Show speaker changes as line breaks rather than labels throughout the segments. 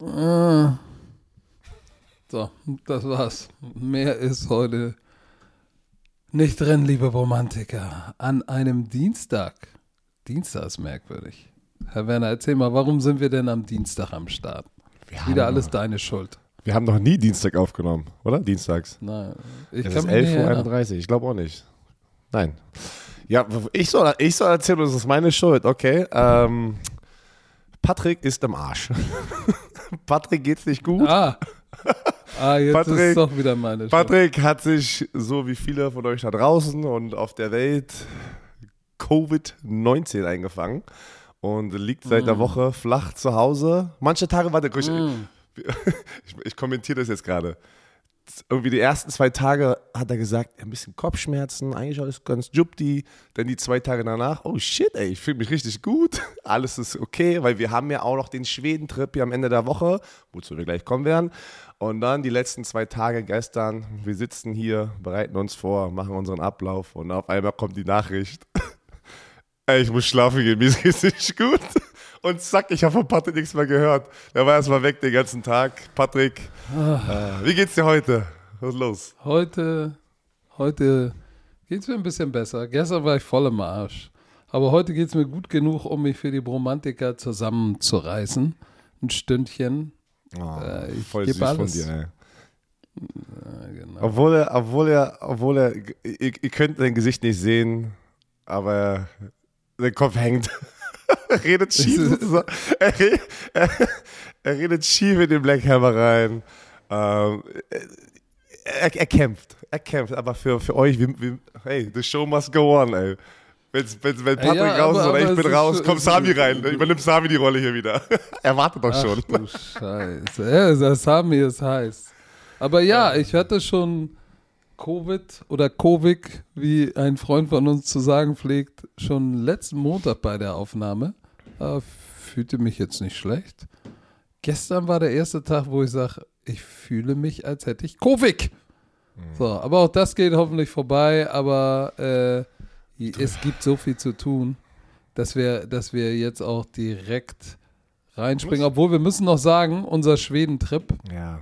Äh. So, das war's. Mehr ist heute nicht drin, liebe Romantiker. An einem Dienstag. Dienstag ist merkwürdig. Herr Werner, erzähl mal, warum sind wir denn am Dienstag am Start? Wieder alles deine Schuld.
Wir haben noch nie Dienstag aufgenommen, oder? Dienstags.
Nein, ich
Es ist
mich nicht
11.31
erinnern.
Uhr, ich glaube auch nicht. Nein. Ja, ich soll, ich soll erzählen, das ist meine Schuld, okay. Ähm, Patrick ist im Arsch. Patrick geht's nicht gut.
Ah. ah, jetzt ist
Patrick-
es doch wieder meine Schuld.
Patrick hat sich, so wie viele von euch da draußen und auf der Welt, Covid-19 eingefangen und liegt seit
Mm.
einer Woche flach zu Hause. Manche Tage, warte, ich,
Mm.
ich, ich kommentiere das jetzt gerade. Irgendwie die ersten zwei Tage hat er gesagt, ein bisschen Kopfschmerzen, eigentlich alles ganz jupti. Dann die zwei Tage danach, oh shit, ey, ich fühle mich richtig gut. Alles ist okay, weil wir haben ja auch noch den Schweden-Trip hier am Ende der Woche, wozu wir gleich kommen werden. Und dann die letzten zwei Tage gestern, wir sitzen hier, bereiten uns vor, machen unseren Ablauf und auf einmal kommt die Nachricht. Ey, ich muss schlafen gehen, mir geht's nicht gut. Und zack, ich habe von Patrick nichts mehr gehört. Der war erstmal weg den ganzen Tag. Patrick, äh, wie geht's dir heute? Was ist los?
Heute, heute geht es mir ein bisschen besser. Gestern war ich voll im Arsch. Aber heute geht es mir gut genug, um mich für die Bromantiker zusammenzureißen. Ein Stündchen.
Oh,
Äh, ich
voll süß
alles.
von dir, ey.
Ja, genau.
Obwohl er, obwohl er, obwohl er, ihr, ihr könnt sein Gesicht nicht sehen, aber sein Kopf hängt. er redet schief.
Ist-
er, er, er redet schief in den Black Hammer rein. Ähm, er, er kämpft, er kämpft, aber für, für euch, wir, wir, hey, the show must go on, ey. Wenn's, wenn, wenn Patrick
ja,
raus ist
aber-
oder
aber
ich bin
ist
raus,
schon-
kommt Sami
ist-
rein. Übernimmt Sami die Rolle hier wieder. er wartet doch schon.
Ach du Scheiße. Ja, wir es heiß. Aber ja, ich hatte schon Covid oder Covid, wie ein Freund von uns zu sagen pflegt, schon letzten Montag bei der Aufnahme. Äh, fühlte mich jetzt nicht schlecht. Gestern war der erste Tag, wo ich sage, ich fühle mich, als hätte ich Covid. So, aber auch das geht hoffentlich vorbei, aber äh, es gibt so viel zu tun, dass wir, dass wir jetzt auch direkt reinspringen. Obwohl wir müssen noch sagen, unser Schweden-Trip
Ja.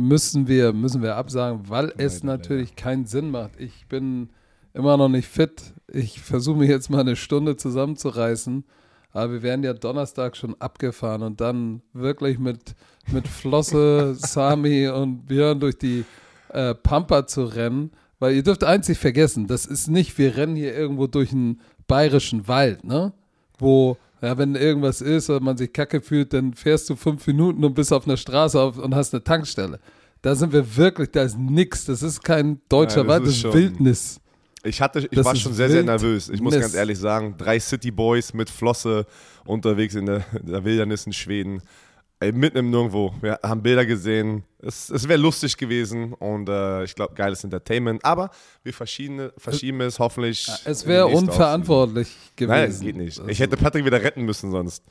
Müssen wir, müssen wir absagen, weil es
Leider,
natürlich keinen Sinn macht. Ich bin immer noch nicht fit. Ich versuche mich jetzt mal eine Stunde zusammenzureißen. Aber wir werden ja Donnerstag schon abgefahren und dann wirklich mit, mit Flosse, Sami und Björn durch die äh, Pampa zu rennen. Weil ihr dürft nicht vergessen, das ist nicht, wir rennen hier irgendwo durch einen bayerischen Wald, ne? Wo, ja, wenn irgendwas ist oder man sich kacke fühlt, dann fährst du fünf Minuten und bist auf einer Straße auf, und hast eine Tankstelle. Da sind wir wirklich, da ist nix. Das ist kein deutscher
Ja,
Wald, das ist
schon-
Wildnis.
Ich hatte, ich
Das
war schon sehr, sehr nervös. Ich muss ganz ehrlich sagen, drei City Boys mit Flosse unterwegs in der, in der Wildernis in Schweden. Ey, mitten im Nirgendwo. Wir haben Bilder gesehen. Es, es wäre lustig gewesen und äh, ich glaube, geiles Entertainment. Aber wir verschiedene, verschieben es hoffentlich.
Es wäre unverantwortlich gewesen.
Nein, geht nicht.
Also,
Ich hätte Patrick wieder retten müssen, sonst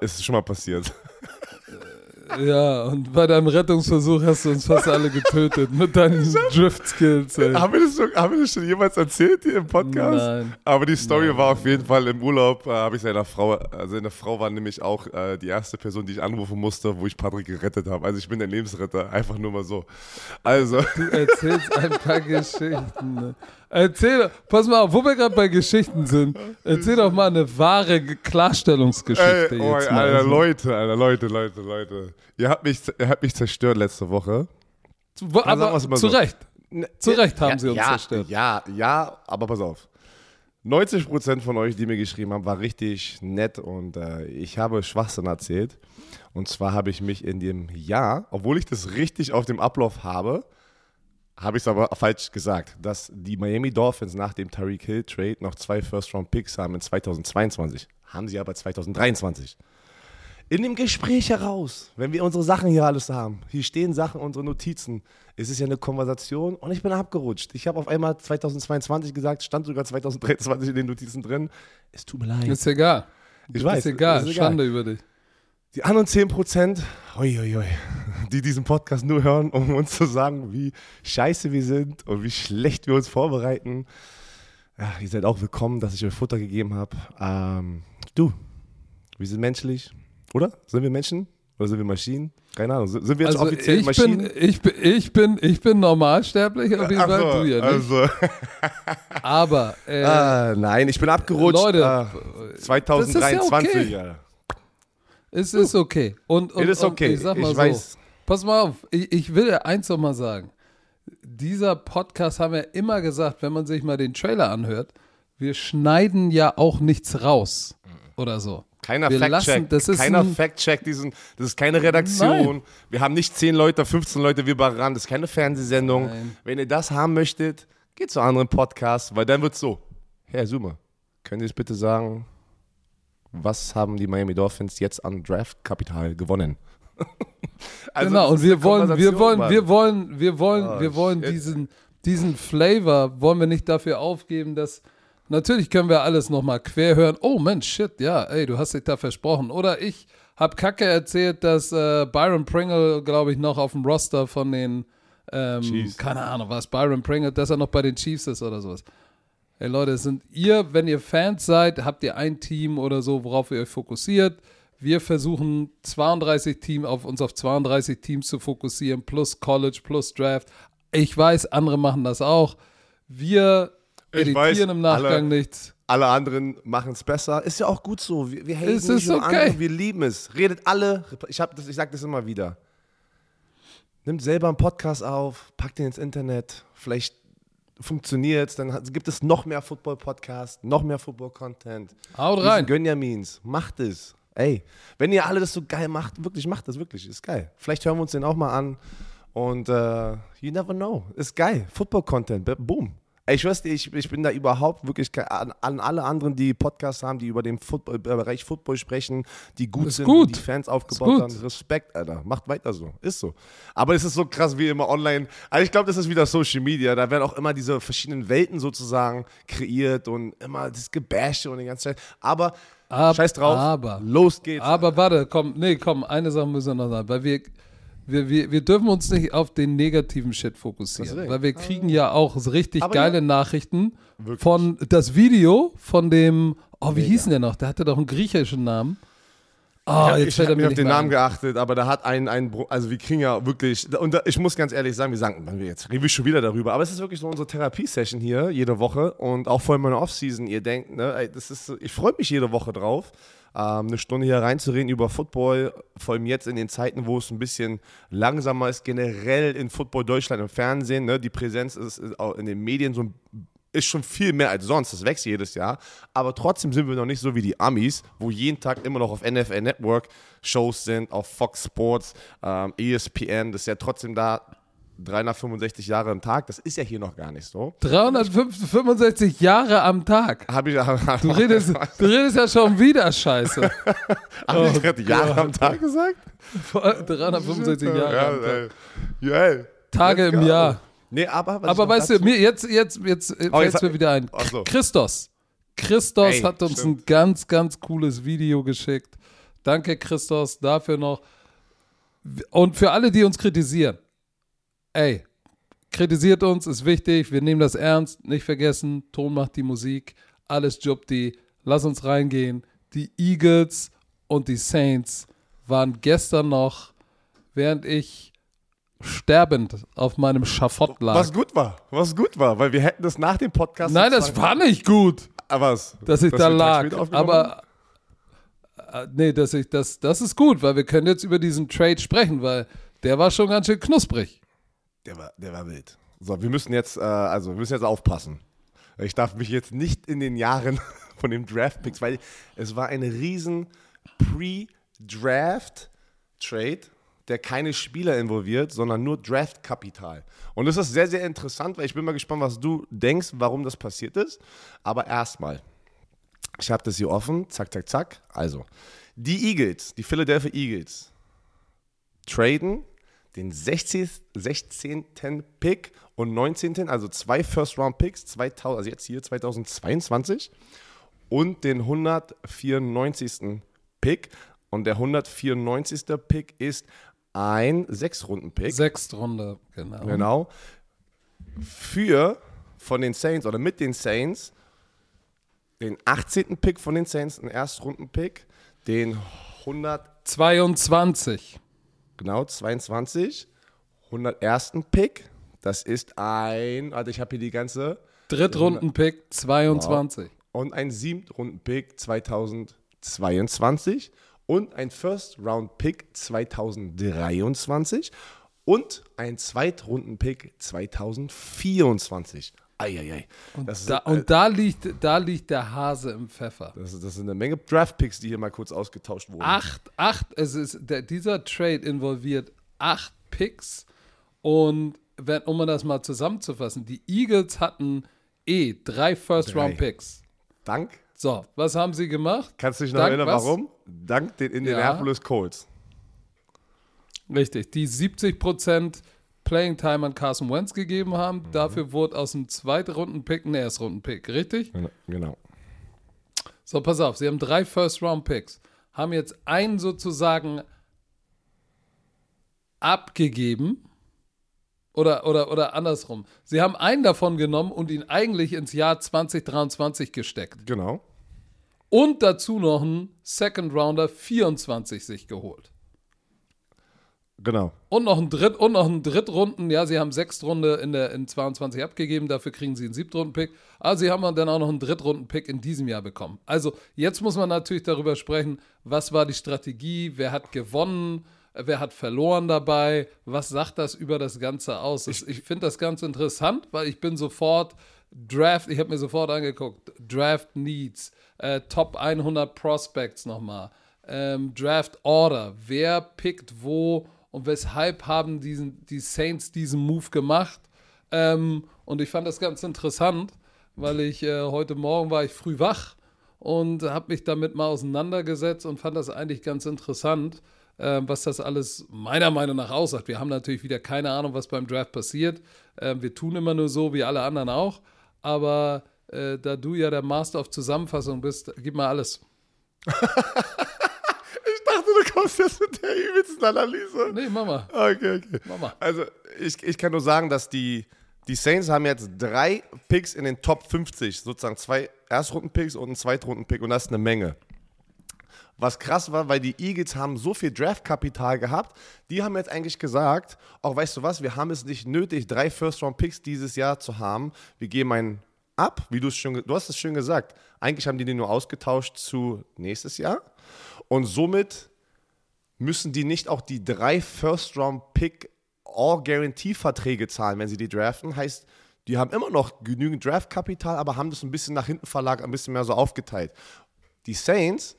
ist es schon mal passiert.
Ja, und bei deinem Rettungsversuch hast du uns fast alle getötet mit deinen Drift-Skills.
haben, wir das so, haben wir das schon jemals erzählt hier im Podcast?
Nein.
Aber die Story war auf jeden Fall im Urlaub, äh, habe ich seiner Frau, also seine Frau war nämlich auch äh, die erste Person, die ich anrufen musste, wo ich Patrick gerettet habe. Also ich bin der Lebensretter, einfach nur mal so. Also,
Du erzählst ein paar Geschichten. ne? Erzähl, pass mal auf, wo wir gerade bei Geschichten sind, erzähl doch mal eine wahre Ge- Klarstellungsgeschichte
ey, oh,
jetzt mal.
Alter,
Also,
Leute, Alter, Leute, Leute, Leute. Ihr habt mich, ihr habt mich zerstört letzte Woche.
Wo-
sagen
aber zu
so.
Recht. Zu Recht haben
ja,
sie uns
ja,
zerstört.
Ja, ja, aber pass auf. 90% von euch, die mir geschrieben haben, war richtig nett und äh, ich habe Schwachsinn erzählt. Und zwar habe ich mich in dem Jahr, obwohl ich das richtig auf dem Ablauf habe, habe ich es aber falsch gesagt, dass die Miami Dolphins nach dem Tariq Hill Trade noch zwei First-Round-Picks haben in 2022. Haben sie aber 2023. In dem Gespräch heraus, wenn wir unsere Sachen hier alles haben, hier stehen Sachen, unsere Notizen, es ist ja eine Konversation und ich bin abgerutscht. Ich habe auf einmal 2022 gesagt, stand sogar 2023 in den Notizen drin. Es tut mir leid.
Ist egal.
ich weiß,
ist egal.
ist
Schande über dich.
Die anderen 10 Prozent, die diesen Podcast nur hören, um uns zu sagen, wie scheiße wir sind und wie schlecht wir uns vorbereiten. Ja, ihr seid auch willkommen, dass ich euch Futter gegeben habe. Ähm, du, wir sind menschlich, oder? Sind wir Menschen? Oder sind wir Maschinen? Keine Ahnung. Sind wir jetzt
Also
offiziell
ich
Maschinen?
bin, ich, bin, ich, bin, ich bin normalsterblich, auf jeden
Ach
Fall,
so,
du ja nicht.
also,
Aber, äh,
ah, nein, ich bin abgerutscht.
Leute, das
2023,
ist
ja.
Es ist okay. Und, und,
ist okay.
Und ich sag mal so,
weiß.
pass mal auf, ich, ich will eins noch mal sagen. Dieser Podcast haben wir immer gesagt, wenn man sich mal den Trailer anhört, wir schneiden ja auch nichts raus oder so.
Keiner
Wir
Fact-Check. Keiner
ein-
Fact-Check. Das ist keine Redaktion.
Nein.
Wir haben nicht 10 Leute, 15 Leute wie bei RAN. Das ist keine Fernsehsendung.
Nein.
Wenn ihr das haben möchtet, geht zu anderen Podcasts, weil dann wird es so. Herr Zuma, können Sie es bitte sagen, was haben die Miami Dolphins jetzt an Draftkapital gewonnen? Also,
genau,
das
und wir wollen, wir wollen,
Mann.
wir wollen, wir wollen,
Oh,
wir wollen
shit.
diesen, diesen Flavor wollen wir nicht dafür aufgeben, dass natürlich können wir alles nochmal quer hören. Oh Mensch, shit, ja, ey, du hast dich da versprochen. Oder ich habe Kacke erzählt, dass äh, Byron Pringle, glaube ich, noch auf dem Roster von den, ähm, keine Ahnung, was Byron Pringle, dass er noch bei den Chiefs ist oder sowas. Ey Leute, es sind ihr, wenn ihr Fans seid, habt ihr ein Team oder so, worauf ihr euch fokussiert. Wir versuchen 32 Team auf uns auf 32 Teams zu fokussieren, plus College, plus Draft. Ich weiß, andere machen das auch. Wir editieren
weiß,
im Nachgang
alle-
nichts.
Alle anderen machen es besser. Ist ja auch gut so. Wir, wir haten
Es
nicht
okay.
andere, wir lieben es. Redet alle. Ich, hab das, ich sage das immer wieder. Nimmt selber einen Podcast auf, packt ihn ins Internet. Vielleicht funktioniert. Dann gibt es noch mehr Football-Podcasts, noch mehr Football-Content.
Haut rein.
Gönjamins. Macht es. Ey, wenn ihr alle das so geil macht, wirklich macht das wirklich. Ist geil. Vielleicht hören wir uns den auch mal an. Und äh, you never know. Ist geil. Football-Content. Boom. Ich schwör's dir, ich, ich bin da überhaupt wirklich an, an alle anderen, die Podcasts haben, die über den Football, Bereich Football sprechen, die gut
Ist
sind,
gut.
die Fans aufgebaut haben. Respekt, Alter. Macht weiter so. Ist so. Aber es ist so krass wie immer online. Also ich glaube, das ist wieder Social Media. Da werden auch immer diese verschiedenen Welten sozusagen kreiert und immer das Gebäsche und die ganze Zeit. Aber
Ab-
scheiß drauf.
aber-
Los geht's.
Aber warte, komm, nee, komm, eine Sache müssen wir noch sagen, weil wir, wir, wir, wir dürfen uns nicht auf den negativen Shit fokussieren, weil wir kriegen ja auch richtig
Aber
geile
ja.
Nachrichten
Wirklich.
von das Video von dem, oh, wie hieß denn der noch? Der hatte doch einen griechischen Namen. Oh,
ich
jetzt fällt
habe
mir
nicht auf den Namen geachtet, aber da hat ein, ein also wir kriegen ja wirklich, und da, ich muss ganz ehrlich sagen, wir sagen, wir jetzt reden wir schon wieder darüber, aber es ist wirklich so unsere Therapie-Session hier jede Woche und auch vor allem in der Offseason, ihr denkt, ne, ey, das ist, ich freue mich jede Woche drauf, ähm, eine Stunde hier reinzureden über Football, vor allem jetzt in den Zeiten, wo es ein bisschen langsamer ist, generell in Football Deutschland im Fernsehen, ne, die Präsenz ist, auch in den Medien so ein ist schon viel mehr als sonst. Das wächst jedes Jahr. Aber trotzdem sind wir noch nicht so wie die Amis, wo jeden Tag immer noch auf NFL Network Shows sind, auf Fox Sports, ähm, ESPN. Das ist ja trotzdem da 365 Jahre am Tag. Das ist ja hier noch gar nicht so.
365 Jahre am Tag.
Habe ich,
Du redest, du redest ja schon wieder Scheiße.
hab ich
Oh
gerade Jahre am Tag gesagt?
365 Jahre am Tag.
Ja, ey.
Tage im. Jahr.
Nee, aber,
Aber weißt du, mir jetzt, jetzt, jetzt
Oh,
fällt
jetzt
mir wieder ein.
So.
Christos. Christos
Ey,
hat uns
stimmt.
ein ganz, ganz cooles Video geschickt. Danke, Christos, dafür noch. Und für alle, die uns kritisieren, ey, kritisiert uns, ist wichtig, wir nehmen das ernst, nicht vergessen, Ton macht die Musik, alles Jubti, lass uns reingehen. Die Eagles und die Saints waren gestern noch, während ich sterbend auf meinem Schafott lag.
was gut war, was gut war, weil wir hätten das nach dem Podcast.
Nein, das war nicht gut,
Aber was?
dass ich
Dass
da lag. Aber äh, nee, dass ich das, das ist gut, weil wir können jetzt über diesen Trade sprechen, weil der war schon ganz schön knusprig.
Der war, der war wild. So, wir müssen jetzt, äh, also wir müssen jetzt aufpassen. Ich darf mich jetzt nicht in den Jahren von dem Draft-Picks, weil es war ein riesen Pre-Draft-Trade, der keine Spieler involviert, sondern nur Draft-Kapital. Und das ist sehr, sehr interessant, weil ich bin mal gespannt, was du denkst, warum das passiert ist. Aber erstmal, ich habe das hier offen, zack, zack, zack. Also, die Eagles, die Philadelphia Eagles, traden den 60, 16. Pick und 19., also zwei First-Round-Picks, 2000, also jetzt hier 2022 und den 194. Pick. Und der 194. Pick ist ein Sechs-Runden-Pick.
Sechstrunde, genau.
Genau. Für von den Saints oder mit den Saints den 18. Pick von den Saints, einen Erstrunden-Pick, den 100,
22.
genau, 22. 101. Pick. Das ist ein, also ich habe hier die ganze.
Drittrunden-Pick 22.
Und ein Siebtrunden-Pick 2022. Und ein First-Round-Pick 2023. Und ein Zweitrunden-Pick 2024. Eieiei. Das, ist-
Da, und da liegt, da liegt der Hase im Pfeffer.
das, ist- das sind eine Menge Draft-Picks, die hier mal kurz ausgetauscht wurden.
Acht, acht, es ist, der, dieser Trade involviert acht Picks und wenn, um das mal zusammenzufassen, die Eagles hatten eh drei First-Round-Picks.
Dank.
So, was haben sie gemacht?
Kannst du dich noch
Dank
erinnern,
was?
warum? Dank den Indianapolis Colts.
Richtig, die 70% Playing Time an Carson Wentz gegeben haben. Dafür wurde aus dem Zweitrunden-Pick ein Erstrunden-Pick, richtig?
Genau.
So, pass auf, sie haben drei First-Round-Picks, haben jetzt einen sozusagen abgegeben. Oder, oder, oder andersrum. Sie haben einen davon genommen und ihn eigentlich ins Jahr 2023 gesteckt.
Genau.
Und dazu noch einen Second Rounder 24 sich geholt.
Genau.
Und noch ein Dritt und noch ein Drittrunden, ja, sie haben Sechstrunde in der in 22 abgegeben, dafür kriegen sie einen Siebtrunden-Pick. Aber sie haben dann auch noch einen Drittrunden-Pick in diesem Jahr bekommen. Also jetzt muss man natürlich darüber sprechen, was war die Strategie, wer hat gewonnen, wer hat verloren dabei, was sagt das über das Ganze aus? Ich, ich finde das ganz interessant, weil ich bin sofort Draft, ich habe mir sofort angeguckt, Draft Needs, äh, Top 100 Prospects nochmal, ähm, Draft Order, wer pickt wo und weshalb haben diesen, die Saints diesen Move gemacht. Ähm, und ich fand das ganz interessant, weil ich äh, heute Morgen war ich früh wach und habe mich damit mal auseinandergesetzt und fand das eigentlich ganz interessant, äh, was das alles meiner Meinung nach aussagt. Wir haben natürlich wieder keine Ahnung, was beim Draft passiert. Äh, wir tun immer nur so, wie alle anderen auch. Aber äh, da du ja der Master of Zusammenfassung bist, gib mal alles.
Dachte, du kommst jetzt mit der übelsten Analyse.
Nee, Mama.
Okay, okay.
Mama.
Also, ich, ich kann nur sagen, dass die, die Saints haben jetzt drei Picks in den Top 50. Sozusagen zwei Erstrunden-Picks und einen Zweitrunden-Pick und das ist eine Menge. Was krass war, weil die Eagles haben so viel Draftkapital gehabt, die haben jetzt eigentlich gesagt, auch weißt du was, wir haben es nicht nötig, drei First-Round-Picks dieses Jahr zu haben. Wir geben einen ab, wie du es schon, du hast es schön gesagt. Eigentlich haben die den nur ausgetauscht zu nächstes Jahr. Und somit müssen die nicht auch die drei First-Round-Pick All-Guarantee-Verträge zahlen, wenn sie die draften. Heißt, die haben immer noch genügend Draftkapital, aber haben das ein bisschen nach hinten verlagert, ein bisschen mehr so aufgeteilt. Die Saints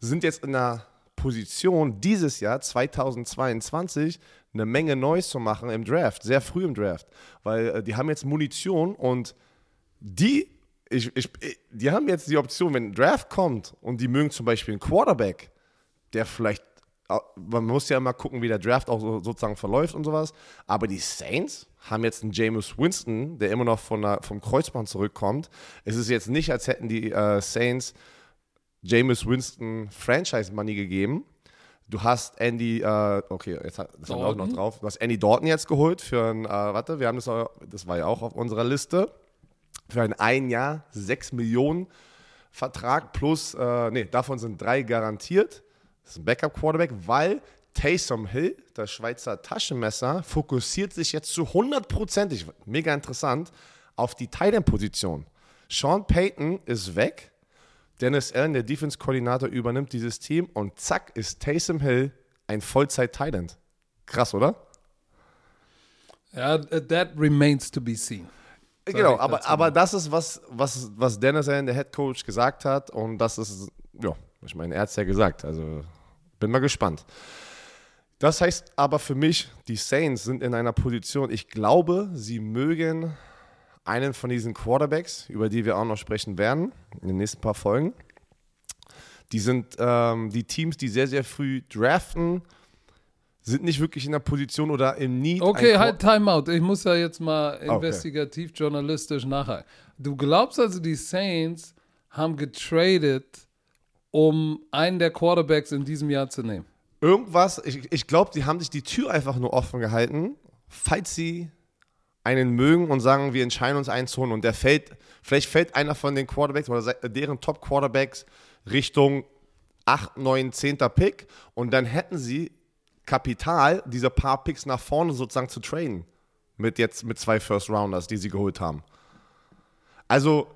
sind jetzt in einer Position, dieses Jahr, 2022, eine Menge Neues zu machen im Draft, sehr früh im Draft. Weil äh, die haben jetzt Munition und die, ich, ich, die haben jetzt die Option, wenn ein Draft kommt und die mögen zum Beispiel einen Quarterback, der vielleicht, man muss ja immer gucken, wie der Draft auch so, sozusagen verläuft und sowas, aber die Saints haben jetzt einen Jameis Winston, der immer noch von der, vom Kreuzband zurückkommt. Es ist jetzt nicht, als hätten die äh, Saints Jameis Winston Franchise Money gegeben. Du hast Andy, äh, okay, jetzt hat, das haben wir auch noch drauf. Du hast Andy Dalton jetzt geholt für ein, äh, warte, wir haben das, das war ja auch auf unserer Liste, für ein ein Jahr 6 Millionen Vertrag plus, äh, nee, davon sind drei garantiert. Das ist ein Backup-Quarterback, weil Taysom Hill, das Schweizer Taschenmesser, fokussiert sich jetzt zu 100%, mega interessant, auf die Tight End-Position. Sean Payton ist weg. Dennis Allen, der Defense-Koordinator, übernimmt dieses Team und zack ist Taysom Hill ein Vollzeit-Tight End. Krass, oder?
Ja, that remains to be seen.
Genau, aber, aber das ist, was, was, was Dennis Allen, der Head Coach, gesagt hat. Und das ist, ja, ich meine, er hat es ja gesagt. Also bin mal gespannt. Das heißt aber für mich, die Saints sind in einer Position, ich glaube, sie mögen einen von diesen Quarterbacks, über die wir auch noch sprechen werden, in den nächsten paar Folgen. Die sind ähm, die Teams, die sehr, sehr früh draften, sind nicht wirklich in der Position oder im Need.
Okay, halt Timeout. Ich muss ja jetzt mal
Okay.
investigativ journalistisch nachhaken. Du glaubst also, die Saints haben getradet, um einen der Quarterbacks in diesem Jahr zu nehmen?
irgendwas, ich, ich glaube, die haben sich die Tür einfach nur offen gehalten, falls sie einen mögen und sagen, wir entscheiden uns einen zu holen und der fällt, vielleicht fällt einer von den Quarterbacks oder deren Top-Quarterbacks Richtung 8, 9, 10. Pick und dann hätten sie Kapital, diese paar Picks nach vorne sozusagen zu traden. Mit jetzt mit zwei First Rounders, die sie geholt haben. Also,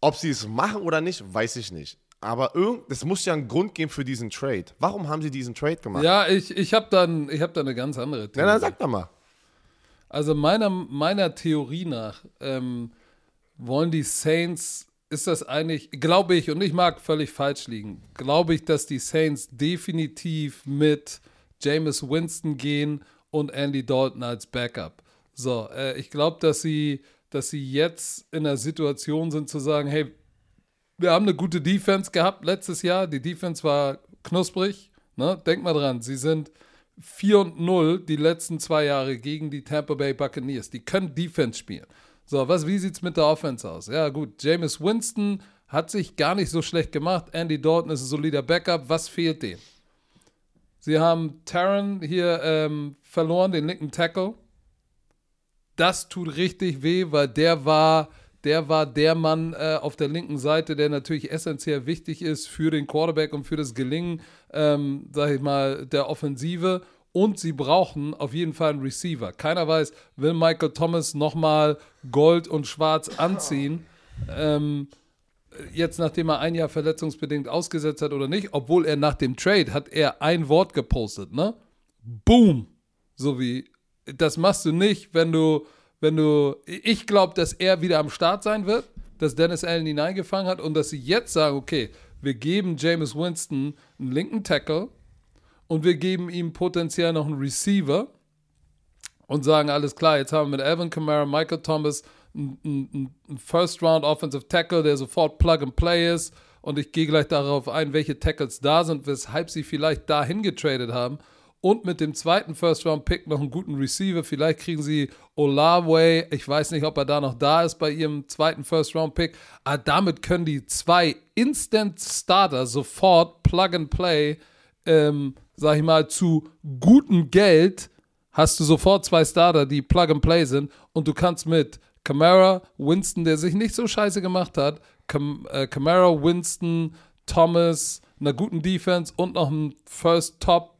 ob sie es machen oder nicht, weiß ich nicht. Aber es muss ja einen Grund geben für diesen Trade. Warum haben sie diesen Trade gemacht?
Ja, ich, ich habe dann, hab da eine ganz andere
Theorie. Ja, dann sag doch mal.
Also meiner, meiner Theorie nach ähm, wollen die Saints, ist das eigentlich, glaube ich, und ich mag völlig falsch liegen, glaube ich, dass die Saints definitiv mit Jameis Winston gehen und Andy Dalton als Backup. So, äh, ich glaube, dass sie, dass sie jetzt in der Situation sind zu sagen, hey, wir haben eine gute Defense gehabt letztes Jahr. Die Defense war knusprig. Ne? Denk mal dran, sie sind 4 und 0 die letzten zwei Jahre gegen die Tampa Bay Buccaneers. Die können Defense spielen. So, was, wie sieht es mit der Offense aus? Ja, gut, Jameis Winston hat sich gar nicht so schlecht gemacht. Andy Dalton ist ein solider Backup. Was fehlt dem? Sie haben Taron hier ähm, verloren, den linken Tackle. Das tut richtig weh, weil der war der war der Mann äh, auf der linken Seite, der natürlich essentiell wichtig ist für den Quarterback und für das Gelingen, ähm, sag ich mal, der Offensive. Und sie brauchen auf jeden Fall einen Receiver. Keiner weiß, will Michael Thomas nochmal Gold und Schwarz anziehen? Ähm, jetzt nachdem er ein Jahr verletzungsbedingt ausgesetzt hat oder nicht, obwohl er nach dem Trade hat er ein Wort gepostet, ne? Boom! So wie, das machst du nicht, wenn du wenn du, ich glaube, dass er wieder am Start sein wird, dass Dennis Allen ihn eingefangen hat und dass sie jetzt sagen, okay, wir geben James Winston einen linken Tackle und wir geben ihm potenziell noch einen Receiver und sagen, alles klar, jetzt haben wir mit Alvin Kamara, Michael Thomas einen First-Round Offensive Tackle, der sofort Plug and Play ist und ich gehe gleich darauf ein, welche Tackles da sind, weshalb sie vielleicht dahin getradet haben und mit dem zweiten First-Round-Pick noch einen guten Receiver. Vielleicht kriegen sie Olaway. Ich weiß nicht, ob er da noch da ist bei ihrem zweiten First-Round-Pick. Aber damit können die zwei Instant-Starter sofort Plug and Play, ähm, sag ich mal, zu gutem Geld hast du sofort zwei Starter, die Plug and Play sind und du kannst mit Camara, Winston, der sich nicht so scheiße gemacht hat, Cam äh, Camara, Winston, Thomas, einer guten Defense und noch ein First Top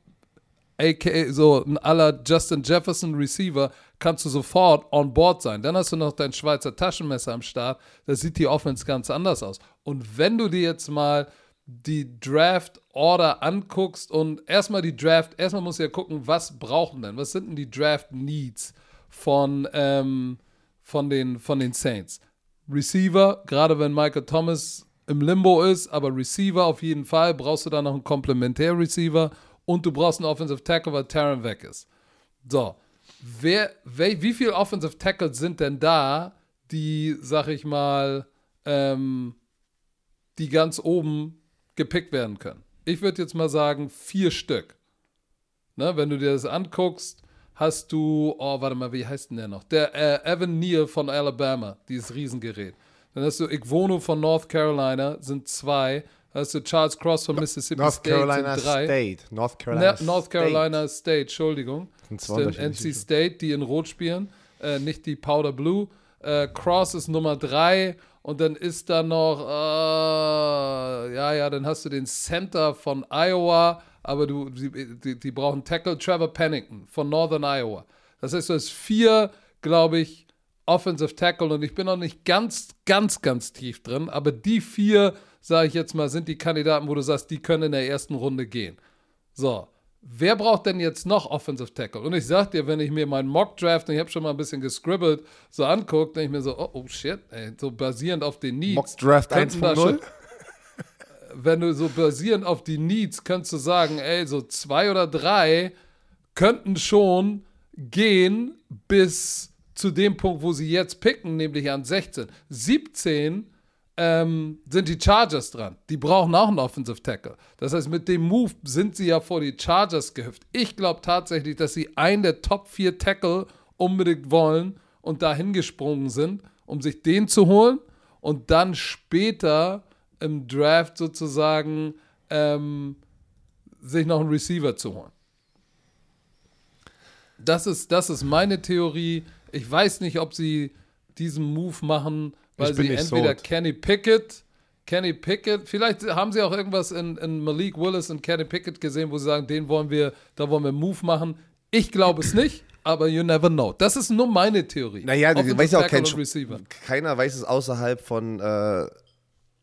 aka so ein aller Justin Jefferson Receiver, kannst du sofort on board sein. Dann hast du noch dein Schweizer Taschenmesser am Start. Da sieht die Offense ganz anders aus. Und wenn du dir jetzt mal die Draft Order anguckst und erstmal die Draft, erstmal musst du ja gucken, was brauchen denn, was sind denn die Draft Needs von, ähm, von, den, von den Saints? Receiver, gerade wenn Michael Thomas im Limbo ist, aber Receiver auf jeden Fall, brauchst du da noch einen Komplementär-Receiver und du brauchst einen Offensive Tackle, weil Taron weg ist. So, wer, wer, wie viele Offensive Tackles sind denn da, die, sag ich mal, ähm, die ganz oben gepickt werden können? Ich würde jetzt mal sagen, vier Stück. Ne, wenn du dir das anguckst, hast du, oh, warte mal, wie heißt denn der noch? Der äh, Evan Neal von Alabama, dieses Riesengerät. Dann hast du Igwono von North Carolina, sind zwei. Also Charles Cross von Mississippi
North
State
Carolina
sind drei.
State. North Carolina,
Na, North Carolina State. State, Entschuldigung.
Das
ist NC State, die in Rot spielen, äh, nicht die Powder Blue. Äh, Cross ist Nummer drei und dann ist da noch, äh, ja, ja, dann hast du den Center von Iowa, aber du, die, die, die brauchen Tackle Trevor Pennington von Northern Iowa. Das heißt, du hast vier, glaube ich, Offensive Tackle und ich bin noch nicht ganz, ganz, ganz tief drin, aber die vier sage ich jetzt mal, sind die Kandidaten, wo du sagst, die können in der ersten Runde gehen. So, wer braucht denn jetzt noch Offensive Tackle? Und ich sag dir, wenn ich mir meinen Mock Draft, und ich habe schon mal ein bisschen gescribbelt, so angucke, denke ich mir so, oh, oh shit, ey, so basierend auf den Needs.
Mock Draft 1.0?
Wenn du so basierend auf die Needs, könntest du sagen, ey, so zwei oder drei könnten schon gehen bis zu dem Punkt, wo sie jetzt picken, nämlich an 16. 17 ähm, sind die Chargers dran. Die brauchen auch einen Offensive Tackle. Das heißt, mit dem Move sind sie ja vor die Chargers gehüpft. Ich glaube tatsächlich, dass sie einen der Top 4 Tackle unbedingt wollen und dahin gesprungen sind, um sich den zu holen und dann später im Draft sozusagen ähm, sich noch einen Receiver zu holen. Das ist, das ist meine Theorie. Ich weiß nicht, ob sie diesen Move machen, weil sie entweder so. Kenny Pickett, Kenny Pickett, vielleicht haben sie auch irgendwas in, in Malik Willis und Kenny Pickett gesehen, wo sie sagen, den wollen wir, da wollen wir einen Move machen. Ich glaube es nicht, aber you never know. Das ist nur meine Theorie.
Naja, du
Offensive
weißt ja auch kein
Receiver.
Keiner weiß es außerhalb von äh,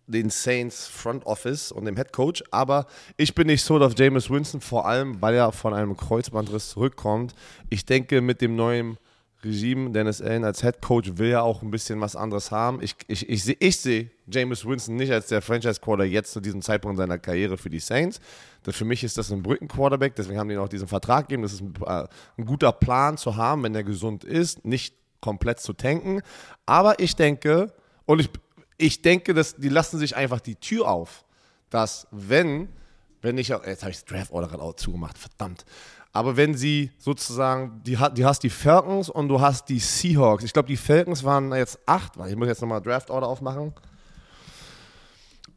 den Saints Front Office und dem Head Coach, aber ich bin nicht so auf Jameis Winston, vor allem weil er von einem Kreuzbandriss zurückkommt. Ich denke, mit dem neuen Regime, Dennis Allen als Head Coach will ja auch ein bisschen was anderes haben. Ich, ich, ich sehe ich seh Jameis Winston nicht als der Franchise Quarter jetzt zu diesem Zeitpunkt seiner Karriere für die Saints. Das, für mich ist das ein Brückenquarterback, deswegen haben die auch diesen Vertrag gegeben. Das ist ein, äh, ein guter Plan zu haben, wenn er gesund ist, nicht komplett zu tanken. Aber ich denke, und ich, ich denke, dass die lassen sich einfach die Tür auf, dass wenn, wenn ich, jetzt habe ich das Draft Order gerade auch zugemacht, verdammt. Aber wenn sie sozusagen, die, die hast die Falcons und du hast die Seahawks. Ich glaube, die Falcons waren jetzt acht, weil ich muss jetzt nochmal Draft Order aufmachen.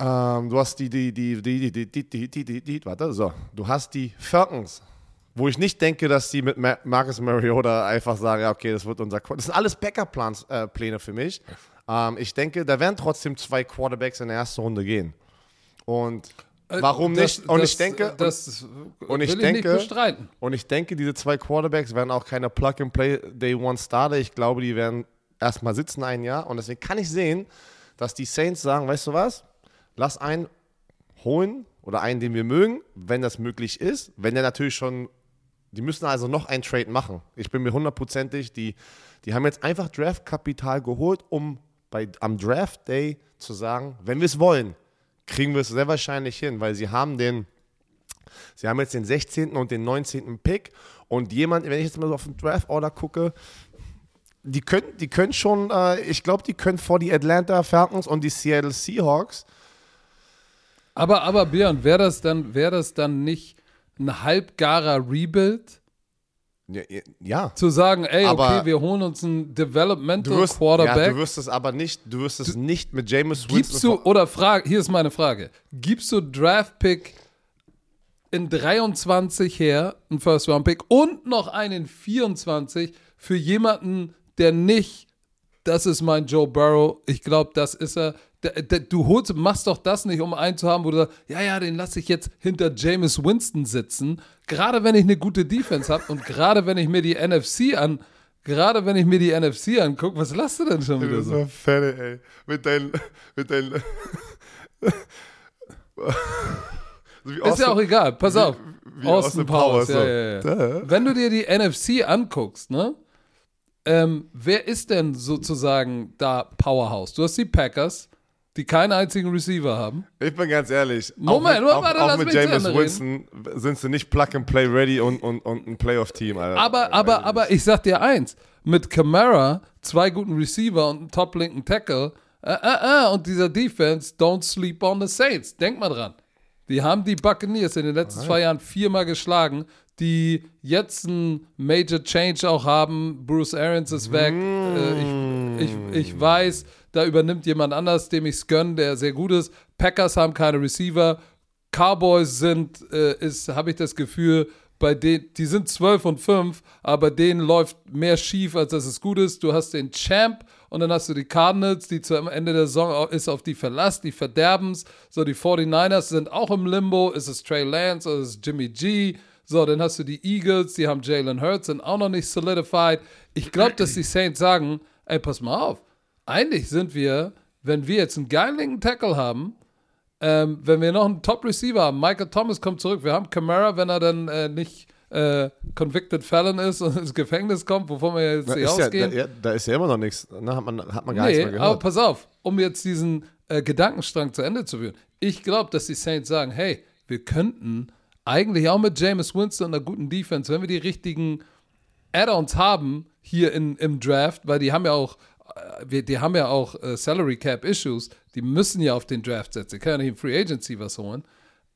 Ähm, du hast die, die, die, die, die, die, die, die, die, die, warte, so. Du hast die Falcons, wo ich nicht denke, dass die mit Ma Marcus Mariota einfach sagen, ja, okay, das wird unser Das sind alles Backup-Pläne äh, für mich. Ähm, ich denke, da werden trotzdem zwei Quarterbacks in der ersten Runde gehen. Und warum
Äh,
nicht?
das-
und
das-
ich denke,
das
und ich denke,
ich nicht bestreiten.
und ich denke, diese zwei Quarterbacks werden auch keine Plug-and-Play Day One Starter. Ich glaube, die werden erstmal sitzen ein Jahr. Und deswegen kann ich sehen, dass die Saints sagen, weißt du was? Lass einen holen oder einen, den wir mögen, wenn das möglich ist. Wenn der natürlich schon, die müssen also noch einen Trade machen. Ich bin mir hundertprozentig, die, die haben jetzt einfach Draftkapital geholt, um bei, am Draft Day zu sagen, wenn wir es wollen, kriegen wir es sehr wahrscheinlich hin, weil sie haben den, Sie haben jetzt den 16. und den 19. Pick und jemand, wenn ich jetzt mal so auf den Draft Order gucke, die können, die können schon, äh, ich glaube, die können vor die Atlanta Falcons und die Seattle Seahawks.
Aber, aber Björn, wäre das, dann- wär das dann nicht ein halbgarer Rebuild?
Ja, ja.
Zu sagen, ey,
Aber
okay, wir holen uns einen
Du
Developmental
wirst, ja,
Quarterback.
du wirst es aber nicht, du wirst es nicht mit Jameis
Gibst
Winston.
du, oder frage, hier ist meine Frage, gibst du Draft-Pick in 23 her, einen First-Round-Pick und noch einen 24 für jemanden, der nicht, das ist mein Joe Burrow, ich glaube, das ist er. Du holst, machst doch das nicht, um einen zu haben, wo du sagst, ja, ja, den lasse ich jetzt hinter Jameis Winston sitzen. Gerade wenn ich eine gute Defense habe und gerade wenn ich mir die NFC an, gerade wenn ich mir die NFC angucke, was lasst du denn schon wieder so?
Fälle, ey. Mit deinen, mit deinen. so wie
Ist ja auch egal, pass auf.
wie
Austin
Austin
Powers,
Powers,
ja, ja, ja. Wenn du dir die NFC anguckst, ne? Ähm, wer ist denn sozusagen da Powerhouse? Du hast die Packers, die keinen einzigen Receiver haben.
Ich bin ganz ehrlich.
Moment,
auch mit,
warte,
auch, auch mit
Ende
Winston sind sie nicht Plug and Play ready und, und, und ein Playoff-Team, Alter.
Aber, aber, aber ich sag dir eins: mit Camara, zwei guten Receiver und einem top-linken Tackle, äh, äh, äh, und dieser Defense, don't sleep on the Saints. Denk mal dran. Die haben die Buccaneers in den letzten zwei Jahren viermal geschlagen, die jetzt einen Major Change auch haben. Bruce Arians ist weg. Äh, ich, ich, ich weiß, da übernimmt jemand anders, dem ich es gönne, der sehr gut ist. Packers haben keine Receiver. Cowboys sind, äh, ist, habe ich das Gefühl, bei denen, die sind 12 und 5, aber denen läuft mehr schief, als dass es gut ist. Du hast den Champ und dann hast du die Cardinals, die zu am Ende der Saison ist auf die Verlass, die verderben's. So, die 49ers sind auch im Limbo. Ist es Trey Lance oder ist es Jimmy G? So, dann hast du die Eagles, die haben Jalen Hurts, sind auch noch nicht solidified. Ich glaube, dass die Saints sagen, ey, pass mal auf. Eigentlich sind wir, wenn wir jetzt einen geilen linken Tackle haben, ähm, wenn wir noch einen Top-Receiver haben, Michael Thomas kommt zurück, wir haben Camara, wenn er dann äh, nicht äh, convicted felon ist und ins Gefängnis kommt, wovon wir jetzt
da,
nicht
ist ja,
ausgehen.
da, da ist ja immer noch nichts. Ne? Hat, man, hat man gar nichts
Nee,
mehr
aber
gehört.
pass auf, um jetzt diesen äh, Gedankenstrang zu Ende zu führen. Ich glaube, dass die Saints sagen, hey, wir könnten eigentlich auch mit Jameis Winston und einer guten Defense, wenn wir die richtigen Add-ons haben hier in, im Draft, weil die haben ja auch, äh, die haben ja auch äh, Salary Cap Issues, die müssen ja auf den Draft setzen, die können ja nicht in Free Agency was holen,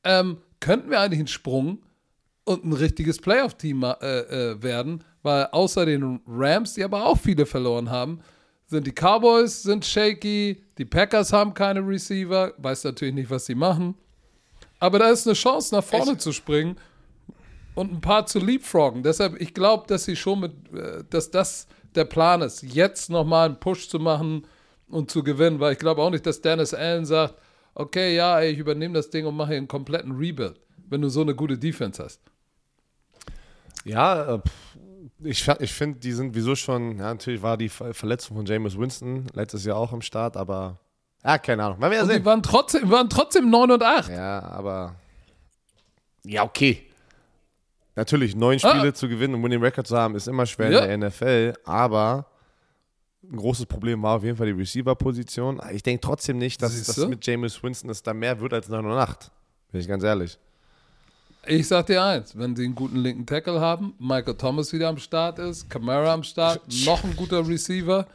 ähm, könnten wir eigentlich einen Sprung und ein richtiges Playoff-Team äh, äh, werden, weil außer den Rams, die aber auch viele verloren haben, sind die Cowboys sind shaky, die Packers haben keine Receiver, weiß natürlich nicht, was sie machen. Aber da ist eine Chance, nach vorne zu springen und ein paar zu leapfroggen. Deshalb, ich glaube, dass sie schon mit, äh, dass das der Plan ist, jetzt nochmal einen Push zu machen und zu gewinnen, weil ich glaube auch nicht, dass Dennis Allen sagt, okay, ja, ey, ich übernehme das Ding und mache hier einen kompletten Rebuild, wenn du so eine gute Defense hast.
Ja, äh, ich, ich finde, die sind wieso schon, ja, natürlich war die Verletzung von James Winston letztes Jahr auch am Start, aber ja, keine Ahnung.
wir ja sehen. Die waren trotzdem, waren trotzdem 9 und 8.
Ja, aber ja, okay. Natürlich, neun ah. Spiele ah. zu gewinnen und Winning Record zu haben, ist immer schwer ja. in der NFL, aber ein großes Problem war auf jeden Fall die Receiver-Position. Ich denke trotzdem nicht, dass das mit James Winston es da mehr wird als 9 und 8. Bin ich ganz ehrlich.
Ich sag dir eins, wenn sie einen guten linken Tackle haben, Michael Thomas wieder am Start ist, Camara am Start, noch ein guter Receiver,